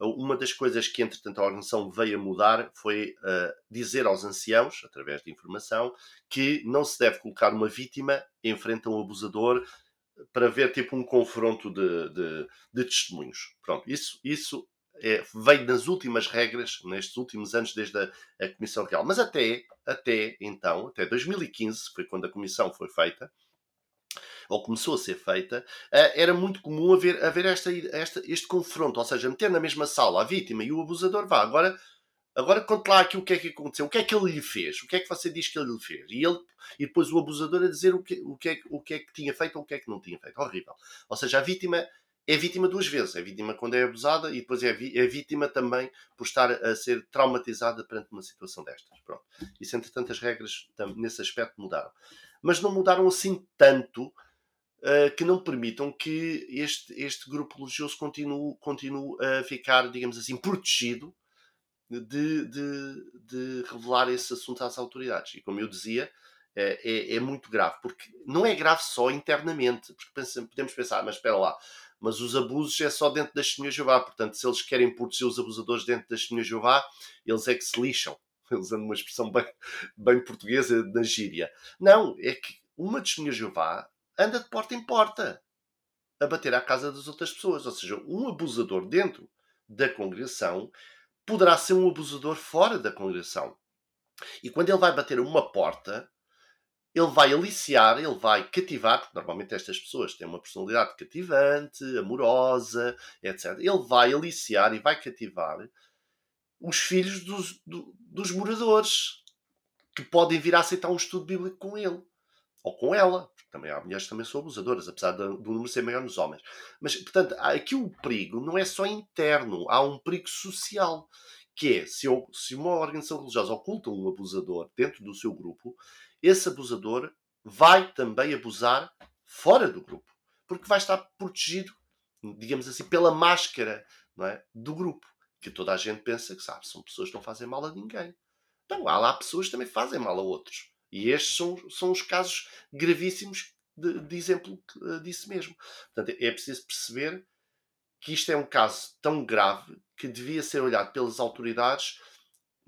Uma das coisas que, entretanto, a organização veio a mudar foi uh, dizer aos anciãos, através de informação, que não se deve colocar uma vítima em frente a um abusador para ver tipo um confronto de, de, de testemunhos. Pronto, isso, isso é, veio nas últimas regras, nestes últimos anos, desde a, a, Comissão Real. Mas até, até então, até 2015, que foi quando a Comissão foi feita, ou começou a ser feita, eh, era muito comum haver, haver esta, esta, este confronto, ou seja, meter na mesma sala a vítima e o abusador, vá, agora, agora conte lá aqui o que é que aconteceu, o que é que ele lhe fez, o que é que você diz que ele lhe fez, e, ele, e depois o abusador a dizer o que, o, que é, o que é que tinha feito ou o que é que não tinha feito. Horrível. Ou seja, a vítima é vítima duas vezes. É vítima quando é abusada e depois é, é vítima também por estar a ser traumatizada perante uma situação destas. Pronto. Isso, entretanto, as regras nesse aspecto mudaram. Mas não mudaram assim tanto uh, que não permitam que este, este grupo religioso continue, continue a ficar, digamos assim, protegido de, de, de revelar esse assunto às autoridades. E como eu dizia, é, é, é, muito grave, porque não é grave só internamente, porque podemos pensar, mas espera lá, mas os abusos é só dentro das de Jeová. Portanto, se eles querem proteger os abusadores dentro das de Jeová, eles é que se lixam. [laughs] Usando uma expressão bem, bem portuguesa da gíria. Não, é que uma testemunha de Jeová anda de porta em porta a bater à casa das outras pessoas. Ou seja, um abusador dentro da congregação poderá ser um abusador fora da congregação. E quando ele vai bater uma porta, ele vai aliciar, ele vai cativar, porque normalmente estas pessoas têm uma personalidade cativante, amorosa, etc. Ele vai aliciar e vai cativar os filhos dos, do, dos moradores que podem vir a aceitar um estudo bíblico com ele ou com ela. Também há mulheres que também são abusadoras, apesar do número ser maior nos homens. Mas, portanto, aqui o perigo não é só interno, há um perigo social. Que é, se, eu, se uma organização religiosa oculta um abusador dentro do seu grupo, esse abusador vai também abusar fora do grupo, porque vai estar protegido, digamos assim, pela máscara é, do grupo, que toda a gente pensa que sabe, são pessoas que não fazem mal a ninguém. Então, há lá pessoas que também fazem mal a outros. E estes são, são os casos gravíssimos de, de exemplo uh, disso mesmo. Portanto, é preciso perceber que isto é um caso tão grave que devia ser olhado pelas autoridades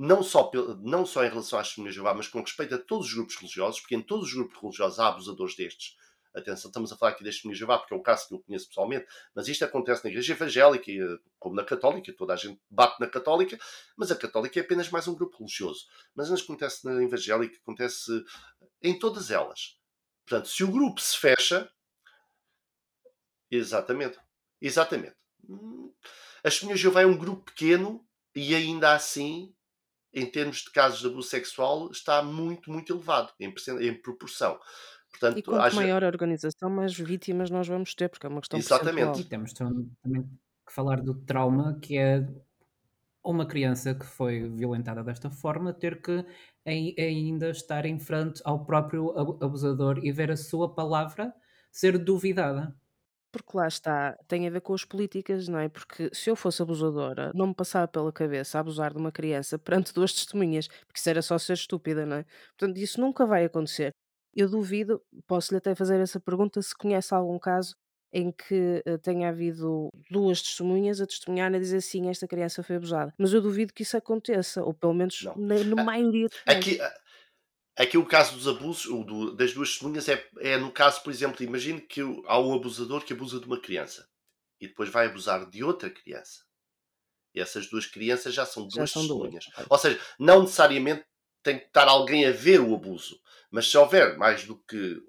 não só, não só em relação às testemunhas de Jeová, mas com respeito a todos os grupos religiosos, porque em todos os grupos religiosos há abusadores destes. Atenção, estamos a falar aqui das testemunhas de Jeová, porque é o caso que eu conheço pessoalmente, mas isto acontece na igreja evangélica, como na católica, toda a gente bate na católica, mas a católica é apenas mais um grupo religioso. Mas acontece na evangélica, acontece em todas elas. Portanto, se o grupo se fecha, exatamente, exatamente. Hum, as testemunhas de Jeová é um grupo pequeno e ainda assim em termos de casos de abuso sexual, está muito, muito elevado em proporção. Portanto, e quanto haja... maior a organização, mais vítimas nós vamos ter, porque é uma questão Exatamente. E temos também que falar do trauma que é uma criança que foi violentada desta forma ter que ainda estar em frente ao próprio abusador e ver a sua palavra ser duvidada. Porque lá está, tem a ver com as políticas, não é? Porque se eu fosse abusadora, não me passava pela cabeça abusar de uma criança perante duas [laughs] testemunhas, porque isso era só ser estúpida, não é? Portanto, isso nunca vai acontecer. Eu duvido, posso-lhe até fazer essa pergunta, se conhece algum caso em que uh, tenha havido duas testemunhas a testemunhar a dizer sim, esta criança foi abusada. Mas eu duvido que isso aconteça, ou pelo menos na, na [laughs] maioria dos casos. Aqui, Aqui o caso dos abusos, do, das duas testemunhas, é, é no caso, por exemplo, imagine que há um abusador que abusa de uma criança e depois vai abusar de outra criança. E essas duas crianças já são duas já testemunhas. Ou seja, não necessariamente tem que estar alguém a ver o abuso, mas se houver mais do que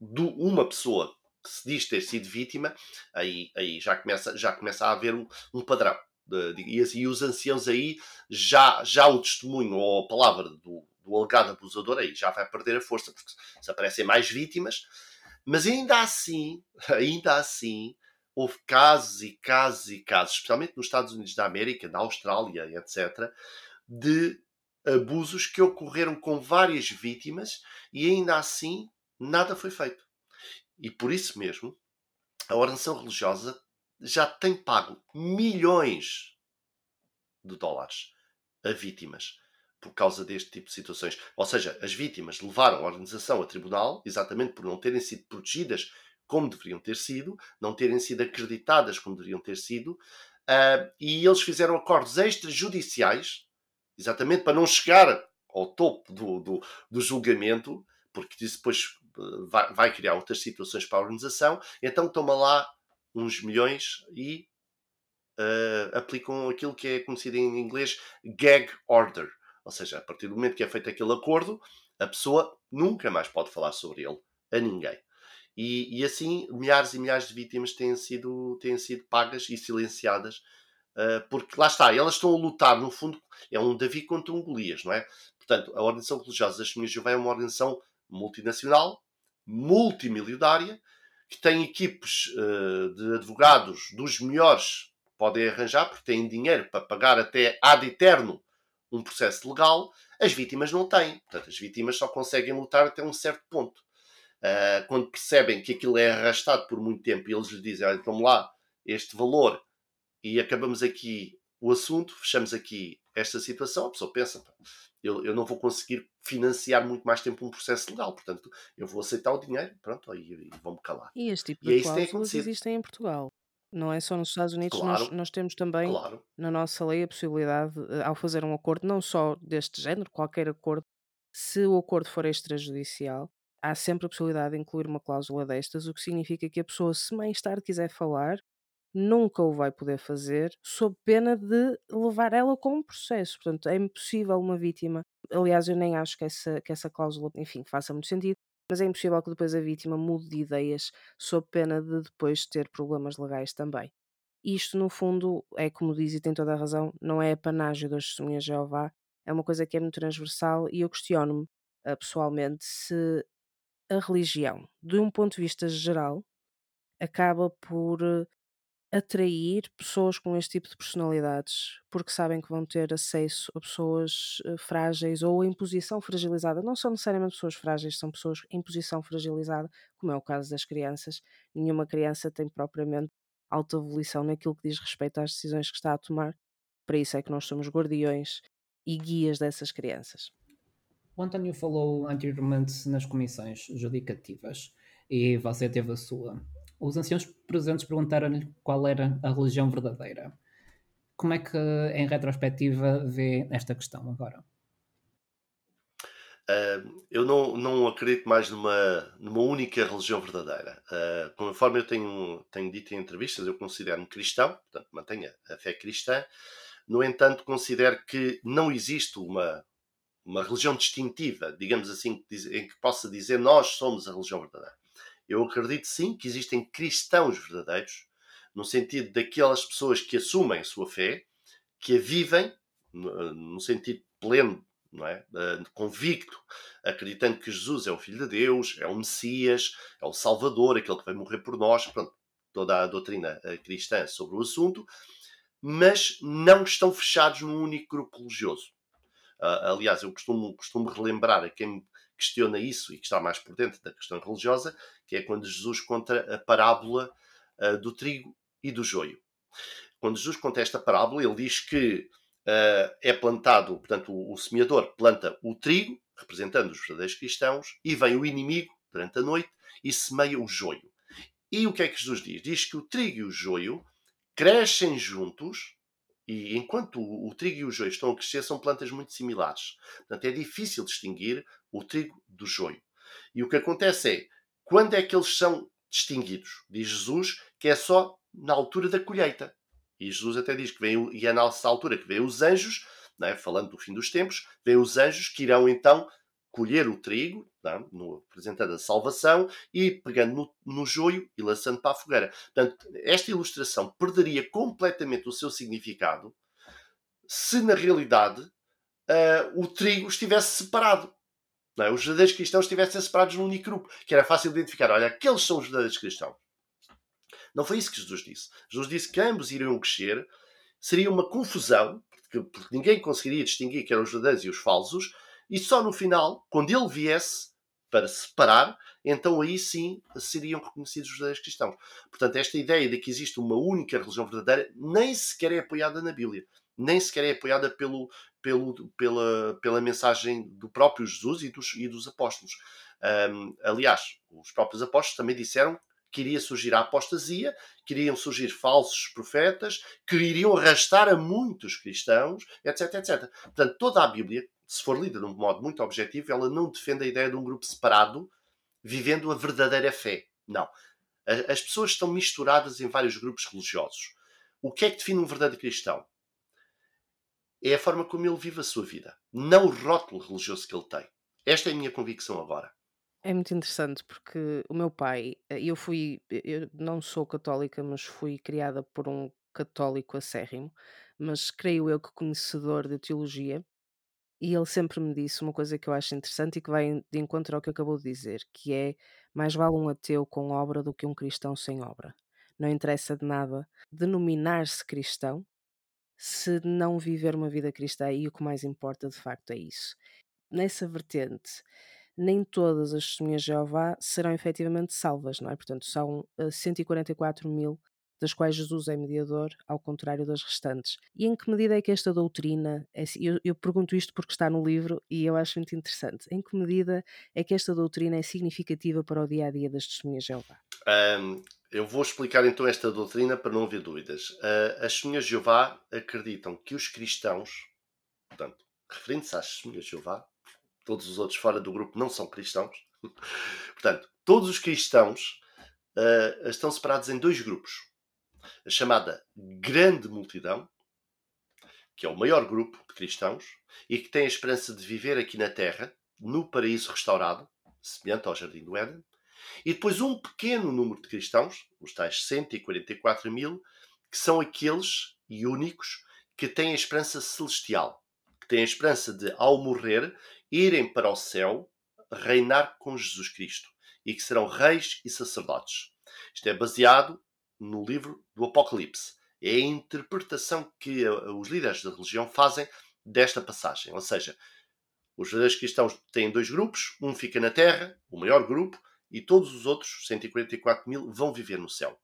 uma pessoa que se diz ter sido vítima, aí, aí já, começa, já começa a haver um, um padrão. De, de, e, e, os anciãos aí, já, já o testemunho ou a palavra do, do alegado abusador, aí já vai perder a força, porque se aparecem mais vítimas. Mas ainda assim, [laughs] ainda assim, houve casos e casos e casos, especialmente nos Estados Unidos da América, na Austrália, etc., de abusos que ocorreram com várias vítimas e ainda assim nada foi feito. E por isso mesmo, a organização religiosa já tem pago milhões de dólares a vítimas por causa deste tipo de situações. Ou seja, as vítimas levaram a organização a tribunal exatamente por não terem sido protegidas como deveriam ter sido, não terem sido acreditadas como deveriam ter sido, uh, e eles fizeram acordos extrajudiciais, exatamente para não chegar ao topo do, do, do julgamento, porque isso depois uh, vai, vai, criar outras situações para a organização, então toma lá uns milhões e uh, aplicam aquilo que é conhecido em inglês gag order, ou seja, a partir do momento que é feito aquele acordo, a pessoa nunca mais pode falar sobre ele a ninguém. E, e, assim milhares e milhares de vítimas têm sido, têm sido pagas e silenciadas, porque lá está, elas estão a lutar, no fundo, é um Davi contra um Golias, não é? Portanto, a Organização Religiosa das Testemunhas de Jeová é uma organização multinacional, multimilionária, que tem equipes uh, de advogados dos melhores podem arranjar, porque têm dinheiro para pagar até ad eterno um processo legal, as vítimas não têm. Portanto, as vítimas só conseguem lutar até um certo ponto. Uh, quando percebem que aquilo é arrastado por muito tempo e eles lhes dizem, olha, toma lá este valor e acabamos aqui o assunto, fechamos aqui esta situação, a pessoa pensa, eu, eu não vou conseguir financiar muito mais tempo um processo legal, portanto, eu vou aceitar o dinheiro, pronto, e, e vou-me calar. E este tipo e de é cláusulas existem em Portugal. Não é só nos Estados Unidos, claro, nós, nós temos também claro. na nossa lei a possibilidade, eh, ao fazer um acordo, não só deste género, qualquer acordo, se o acordo for extrajudicial, há sempre a possibilidade de incluir uma cláusula destas, o que significa que a pessoa, se mais tarde quiser falar, nunca o vai poder fazer, sob pena de levar ela com um processo. Portanto, é impossível uma vítima. Aliás, eu nem acho que essa, que essa cláusula, enfim, faça muito sentido, mas é impossível que depois a vítima mude de ideias sob pena de depois ter problemas legais também. Isto, no fundo, é como diz e tem toda a razão, não é apanágio das testemunhas de Jeová, é uma coisa que é muito transversal e eu questiono-me uh, pessoalmente se a religião, de um ponto de vista geral, acaba por uh, atrair pessoas com este tipo de personalidades, porque sabem que vão ter acesso a pessoas uh, frágeis ou em posição fragilizada. Não são necessariamente pessoas frágeis, são pessoas em posição fragilizada, como é o caso das crianças. Nenhuma criança tem propriamente alta volição naquilo que diz respeito às decisões que está a tomar. Para isso é que nós somos guardiões e guias dessas crianças. O António falou anteriormente nas comissões judicativas e você teve a sua. Os anciãos presentes perguntaram-lhe qual era a religião verdadeira. Como é que, em retrospectiva, vê esta questão agora? Uh, eu não, não acredito mais numa, numa única religião verdadeira. Uh, conforme eu tenho, tenho dito em entrevistas, eu considero-me cristão, portanto, mantenho a fé cristã. No entanto, considero que não existe uma, uma religião distintiva, digamos assim, em que possa dizer nós somos a religião verdadeira. Eu acredito sim que existem cristãos verdadeiros, no sentido daquelas pessoas que assumem a sua fé, que a vivem no sentido pleno, não é? convicto, acreditando que Jesus é o Filho de Deus, é o Messias, é o Salvador, aquele que vai morrer por nós, pronto, toda a doutrina eh, cristã sobre o assunto, mas não estão fechados num único grupo religioso. Uh, aliás, eu costumo, costumo relembrar a quem questiona isso e que está mais por dentro da questão religiosa, que é quando Jesus conta a parábola uh, do trigo e do joio. Quando Jesus conta esta parábola, ele diz que uh, é plantado, portanto, o, o semeador planta o trigo, representando os verdadeiros cristãos, e vem o inimigo durante a noite e semeia o joio. E o que é que Jesus diz? Diz que o trigo e o joio crescem juntos e enquanto o, o, trigo e o joio estão a crescer, são plantas muito similares. Portanto, é difícil distinguir o trigo do joio. E o que acontece é, quando é que eles são distinguidos? Diz Jesus que é só na altura da colheita. E Jesus até diz que vem, e é nessa altura que vêm os anjos, é? falando do fim dos tempos, vêm os anjos que irão então colher o trigo, é? no, a salvação, e pegando no, no joio e lançando para a fogueira. Portanto, esta ilustração perderia completamente o seu significado se na realidade uh, o trigo estivesse separado. É? Os verdadeiros cristãos estivessem separados num único grupo, que era fácil de identificar. Olha, aqueles são os verdadeiros cristãos. Não foi isso que Jesus disse. Jesus disse que ambos iriam crescer, seria uma confusão, porque, porque ninguém conseguiria distinguir que eram os verdadeiros e os falsos, e só no final, quando ele viesse para separar, então aí sim seriam reconhecidos os verdadeiros cristãos. Portanto, esta ideia de que existe uma única religião verdadeira nem sequer é apoiada na Bíblia, nem sequer é apoiada pelo, pelo, pela, pela mensagem do próprio Jesus e dos, e dos apóstolos. Um, aliás, os próprios apóstolos também disseram que iria surgir a apostasia, que iriam surgir falsos profetas, que iriam arrastar a muitos cristãos, etc, etc. Portanto, toda a Bíblia se for lida de um modo muito objetivo, ela não defende a ideia de um grupo separado vivendo a verdadeira fé. Não. As pessoas estão misturadas em vários grupos religiosos. O que é que define um verdadeiro cristão? É a forma como ele vive a sua vida, não o rótulo religioso que ele tem. Esta é a minha convicção agora. É muito interessante porque o meu pai, eh, eu fui, eu não sou católica, mas fui criada por um católico acérrimo, mas creio eu que conhecedor de teologia, e ele sempre me disse uma coisa que eu acho interessante e que vai de encontro ao que acabou de dizer, que é mais vale um ateu com obra do que um cristão sem obra. Não interessa de nada denominar-se cristão se não viver uma vida cristã, e o que mais importa de facto é isso. Nessa vertente, nem todas as testemunhas de Jeová serão efetivamente salvas, não é? Portanto, são 144 eh, mil das quais Jesus é mediador, ao contrário das restantes. E em que medida é que esta doutrina, é, eu, eu, pergunto isto porque está no livro e eu acho muito interessante, em que medida é que esta doutrina é significativa para o dia a dia das testemunhas de Jeová? Um, eu vou explicar então esta doutrina para não haver dúvidas. Uh, as testemunhas de Jeová acreditam que os cristãos, portanto, referentes às testemunhas de Jeová, todos os outros fora do grupo não são cristãos, [laughs] portanto, todos os cristãos uh, estão separados em dois grupos a chamada grande multidão, que é o maior grupo de cristãos e que tem a esperança de viver aqui na Terra, no paraíso restaurado, semelhante ao Jardim do Éden, e depois um pequeno número de cristãos, os tais 144 mil, que são aqueles e únicos que têm a esperança celestial, que têm a esperança de, ao morrer, irem para o céu reinar com Jesus Cristo e que serão reis e sacerdotes. Isto é baseado no livro do Apocalipse. É a interpretação que os líderes da religião fazem desta passagem. Ou seja, os verdadeiros cristãos têm dois grupos, um fica na terra, o maior grupo, e todos os outros, 144 mil, vão viver no céu.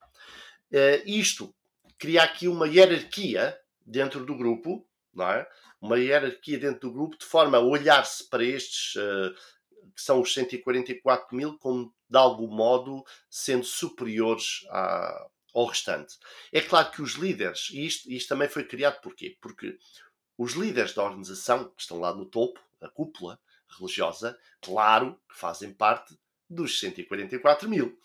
Uh, isto cria aqui uma hierarquia dentro do grupo, não é? uma hierarquia dentro do grupo, de forma a olhar-se para estes uh, que são os 144 mil como de algum modo sendo superiores a, ao restante. É claro que os líderes, e isto, isto também foi criado porquê? Porque os líderes da organização, que estão lá no topo, a cúpula religiosa, claro que fazem parte dos 144 mil.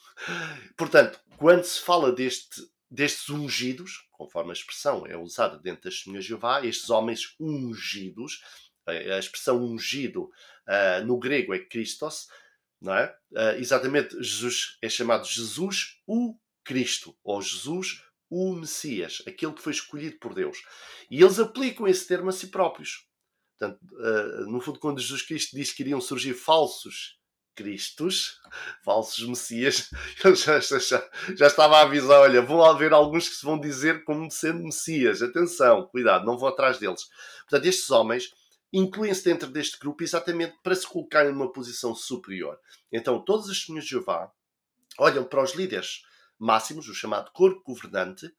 Portanto, quando se fala deste, destes ungidos, conforme a expressão é usada dentro das testemunhas de Jeová, estes homens ungidos, a expressão ungido uh, no grego é Christos, não é? Uh, exatamente, Jesus é chamado Jesus o Cristo, ou Jesus, o Messias, aquele que foi escolhido por Deus. E eles aplicam esse termo a si próprios. Portanto, uh, no fundo, quando Jesus Cristo diz que iriam surgir falsos Cristos, [laughs] falsos Messias, [laughs] ele já, já, já, estava a avisar: olha, vão haver alguns que se vão dizer como sendo Messias. Atenção, cuidado, não vou atrás deles. Portanto, estes homens incluem-se dentro deste grupo exatamente para se colocarem numa posição superior. Então, todas as testemunhas de Jeová olham para os líderes máximos, o chamado corpo governante,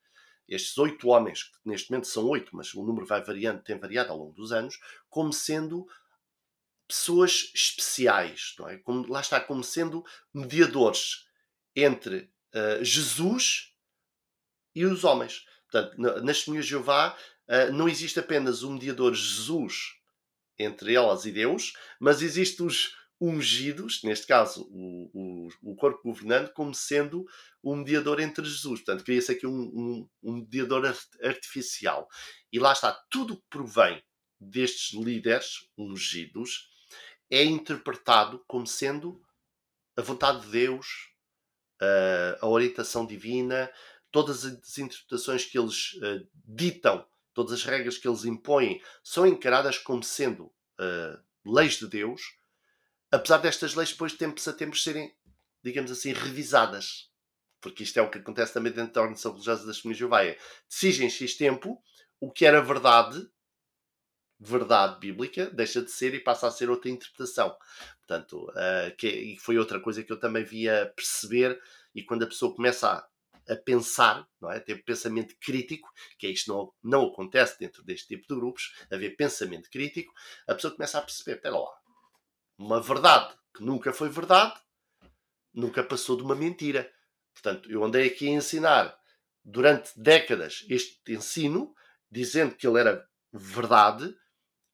estes oito homens, que neste momento são oito, mas o número vai variando, tem variado ao longo dos anos, como sendo pessoas especiais, não é? Como, lá está, como sendo mediadores entre uh, Jesus e os homens. Portanto, nas testemunhas de Jeová uh, não existe apenas o mediador Jesus entre elas e Deus, mas existe os ungidos, neste caso o, o, o, corpo governante, como sendo um mediador entre Jesus. Portanto, cria-se aqui um, um, um, mediador artificial. E lá está, tudo que provém destes líderes ungidos é interpretado como sendo a vontade de Deus, a, orientação divina, todas as interpretações que eles uh, ditam, todas as regras que eles impõem, são encaradas como sendo uh, leis de Deus apesar destas leis depois de tempos a tempos serem, digamos assim, revisadas. Porque isto é o que acontece também dentro da Organização Religiosa das Testemunhas de. É, decidem em X tempo o que era verdade, verdade bíblica, deixa de ser e passa a ser outra interpretação. Portanto, uh, que, e foi outra coisa que eu também via perceber e quando a pessoa começa a, a pensar, não é? ter pensamento crítico, que é isto não, não acontece dentro deste tipo de grupos, haver pensamento crítico, a pessoa começa a perceber, espera lá, uma verdade que nunca foi verdade, nunca passou de uma mentira. Portanto, eu andei aqui a ensinar durante décadas este ensino, dizendo que ele era verdade,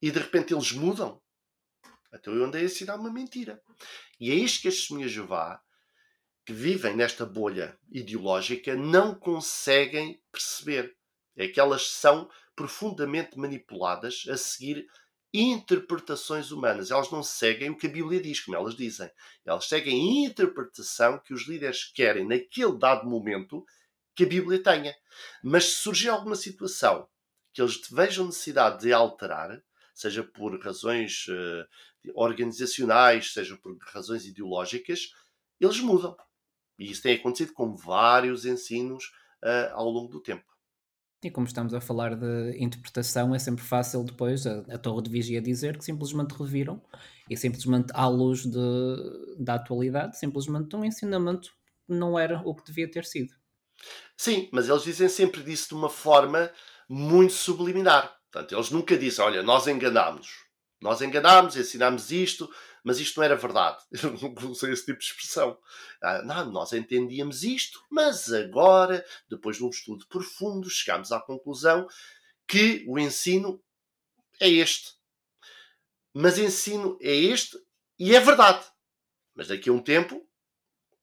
e de repente eles mudam. Então eu andei a ensinar uma mentira. E é isto que as testemunhas de Jeová, que vivem nesta bolha ideológica, não conseguem perceber. É que elas são profundamente manipuladas a seguir interpretações humanas. Elas não seguem o que a Bíblia diz, como elas dizem. Elas seguem a interpretação que os líderes querem naquele dado momento que a Bíblia tenha. Mas se surgir alguma situação que eles vejam necessidade de alterar, seja por razões uh, organizacionais, seja por razões ideológicas, eles mudam. E isso tem acontecido com vários ensinos uh, ao longo do tempo. E como estamos a falar de interpretação, é sempre fácil depois a, a Torre de Vigia dizer que simplesmente reviram e simplesmente à luz de, da atualidade, simplesmente um ensinamento não era o que devia ter sido. Sim, mas eles dizem sempre disso de uma forma muito subliminar. Portanto, eles nunca dizem, olha, nós enganámos. Nós enganámos, ensinámos isto, mas isto não era verdade. [laughs] Eu não usei esse tipo de expressão. Ah, não, nós entendíamos isto, mas agora, depois de um estudo profundo, chegámos à conclusão que o ensino é este. Mas ensino é este e é verdade. Mas daqui a um tempo,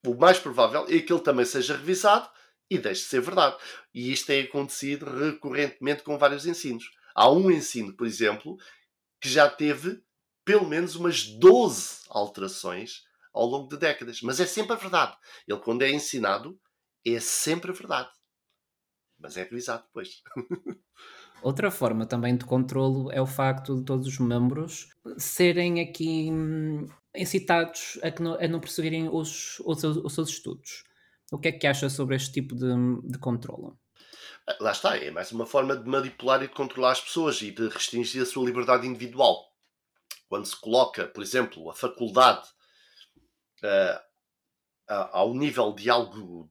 o mais provável é que ele também seja revisado e deixe de ser verdade. E isto tem acontecido recorrentemente com vários ensinos. Há um ensino, por exemplo, que já teve pelo menos umas 12 alterações ao longo de décadas. Mas é sempre a verdade. Ele, quando é ensinado, é sempre a verdade. Mas é revisado depois. [laughs] Outra forma também de controlo é o facto de todos os membros serem aqui hum, incitados a, que não, a não prosseguirem os, os, seus, os seus estudos. O que é que acha sobre este tipo de, de controlo? Lá está, é mais uma forma de manipular e de controlar as pessoas e de restringir a sua liberdade individual quando se coloca, por exemplo, a faculdade uh, ao nível de algo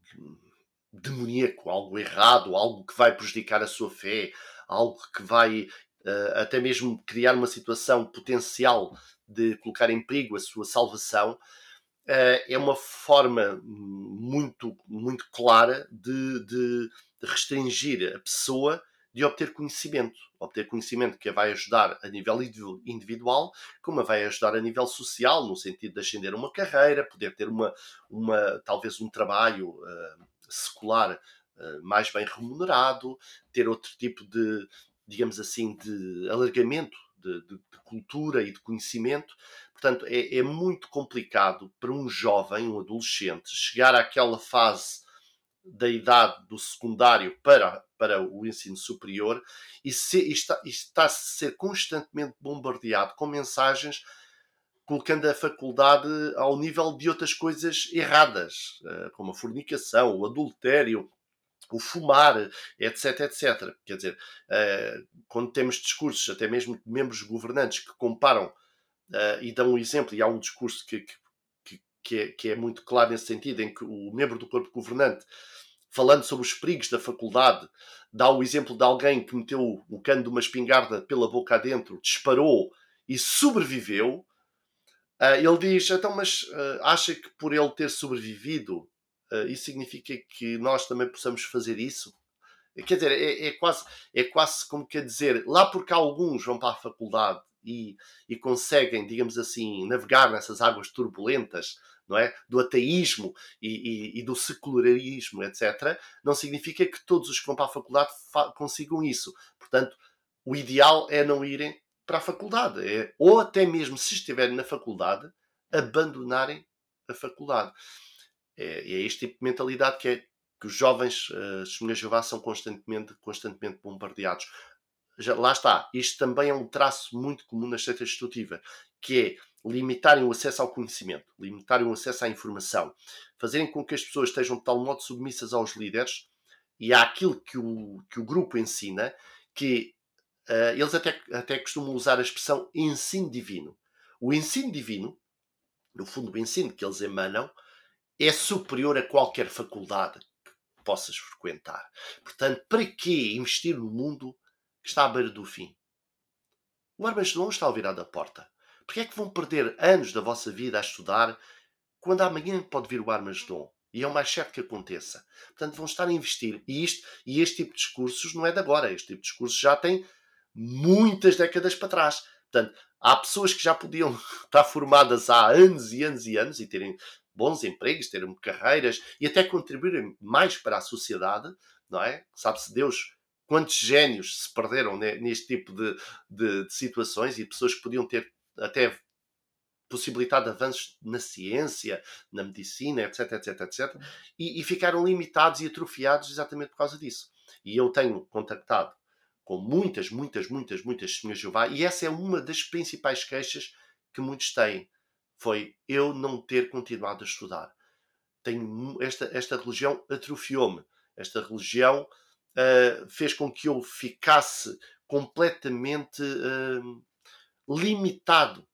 demoníaco, algo errado, algo que vai prejudicar a sua fé, algo que vai uh, até mesmo criar uma situação potencial de colocar em perigo a sua salvação, uh, é uma forma muito, muito clara de, de, de restringir a pessoa de obter conhecimento. Obter conhecimento que a vai ajudar a nível individual, como a vai ajudar a nível social, no sentido de ascender uma carreira, poder ter uma, uma talvez um trabalho uh, secular uh, mais bem remunerado, ter outro tipo de, digamos assim, de alargamento de, de, de, cultura e de conhecimento. Portanto, é, é, muito complicado para um jovem, um adolescente, chegar àquela fase da idade do secundário para, para o ensino superior e, se, e está, e está a ser constantemente bombardeado com mensagens colocando a faculdade ao nível de outras coisas erradas, eh, como a fornicação, o adultério, o fumar, etc, etc. Quer dizer, eh, quando temos discursos, até mesmo de membros governantes, que comparam eh, e dão um exemplo, e há um discurso que, que, que, é, que é muito claro nesse sentido, em que o membro do corpo governante falando sobre os perigos da faculdade, dá o exemplo de alguém que meteu o cano de uma espingarda pela boca adentro, disparou e sobreviveu. Uh, ele diz: então, mas uh, acha que por ele ter sobrevivido, uh, isso significa que nós também possamos fazer isso? Quer dizer, é, é, quase, é quase como quer dizer, lá porque alguns vão para a faculdade e, e conseguem, digamos assim, navegar nessas águas turbulentas, não é? do ateísmo e, e, e, do secularismo, etc., não significa que todos os que vão para a faculdade consigam isso. Portanto, o ideal é não irem para a faculdade, é, ou até mesmo se estiverem na faculdade, abandonarem a faculdade. É, é este tipo de mentalidade que, é, que os jovens uh, testemunhas de Jeová são constantemente, constantemente bombardeados. Já, lá está, isto também é um traço muito comum na seitas destrutiva, que é limitarem o acesso ao conhecimento, limitarem o acesso à informação, fazerem com que as pessoas estejam de tal modo submissas aos líderes e àquilo que o, que o grupo ensina, que uh, eles até, até costumam usar a expressão ensino divino. O ensino divino, no fundo, o ensino que eles emanam, é superior a qualquer faculdade que possas frequentar. Portanto, para que investir no mundo que está à beira do fim? O Armagedon está ao virar da porta. Porquê é que vão perder anos da vossa vida a estudar quando amanhã pode vir o Armagedon? E é o mais certo que aconteça. Portanto, vão estar a investir. E, isto, e este tipo de discursos não é de agora. Este tipo de discursos já tem muitas décadas para trás. Portanto, há pessoas que já podiam [laughs] estar formadas há anos e anos e anos e terem bons empregos, terem carreiras e até contribuírem mais para a sociedade, não é? Sabe-se Deus quantos génios se perderam neste tipo de, de, de situações e pessoas que podiam ter até possibilitado avanços na ciência, na medicina, etc, etc, etc, e, e, ficaram limitados e atrofiados exatamente por causa disso. E eu tenho contactado com muitas, muitas, muitas, muitas de Jeová, e essa é uma das principais queixas que muitos têm, foi eu não ter continuado a estudar. Tenho, esta, esta religião atrofiou-me. Esta religião uh, fez com que eu ficasse completamente uh, limitado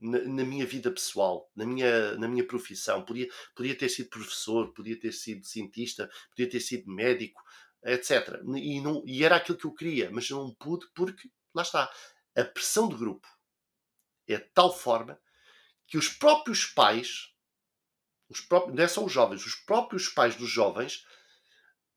na, na, minha vida pessoal, na minha, na minha profissão. Podia, podia ter sido professor, podia ter sido cientista, podia ter sido médico, etc. E, não, e era aquilo que eu queria, mas não pude porque, lá está, a pressão do grupo é de tal forma que os próprios pais, os próprios, não é só os jovens, os próprios pais dos jovens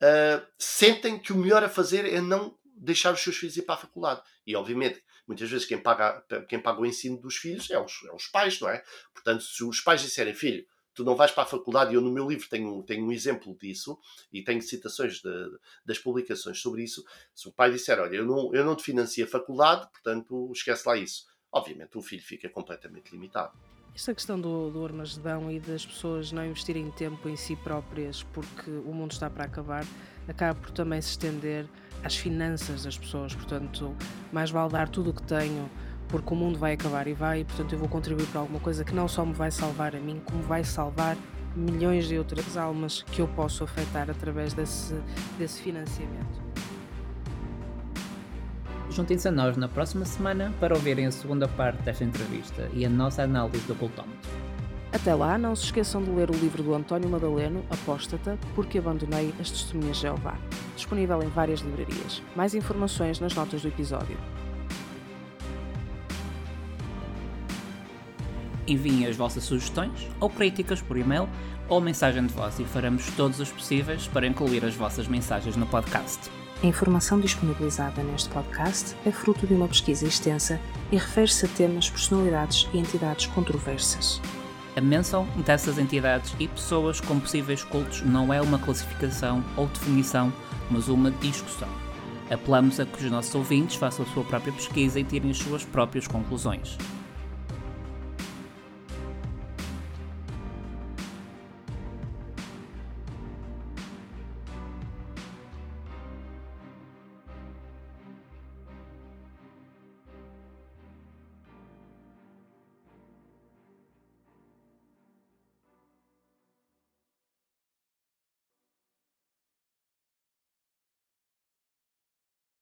uh, sentem que o melhor a fazer é não deixar os seus filhos ir para a faculdade. E, obviamente, muitas vezes quem paga, quem paga o ensino dos filhos é os, é os pais, não é? Portanto, se os pais disserem, filho, tu não vais para a faculdade, e eu no meu livro tenho, tenho um exemplo disso, e tenho citações de, das publicações sobre isso, se o pai disser, olha, eu não, eu não te financio a faculdade, portanto, esquece lá isso. Obviamente o filho fica completamente limitado. Esta questão do, do Armagedão e das pessoas não investirem tempo em si próprias porque o mundo está para acabar, acaba por também se estender às finanças das pessoas. Portanto, mais vale dar tudo o que tenho porque o mundo vai acabar e vai, e portanto eu vou contribuir para alguma coisa que não só me vai salvar a mim, como vai salvar milhões de outras almas que eu posso afetar através desse, desse financiamento. Juntem-se a nós na próxima semana para ouvirem a segunda parte desta entrevista e a nossa análise do cultómetro. Até lá, não se esqueçam de ler o livro do António Madaleno, Apóstata, Porque Abandonei as Testemunhas de Jeová, disponível em várias livrarias. Mais informações nas notas do episódio. Enviem as vossas sugestões ou críticas por e-mail ou mensagem de voz e faremos todos os possíveis para incluir as vossas mensagens no podcast. A informação disponibilizada neste podcast é fruto de uma pesquisa extensa e refere-se a temas, personalidades e entidades controversas. A menção dessas entidades e pessoas com possíveis cultos não é uma classificação ou definição, mas uma discussão. Apelamos a que os nossos ouvintes façam a sua própria pesquisa e tirem as suas próprias conclusões.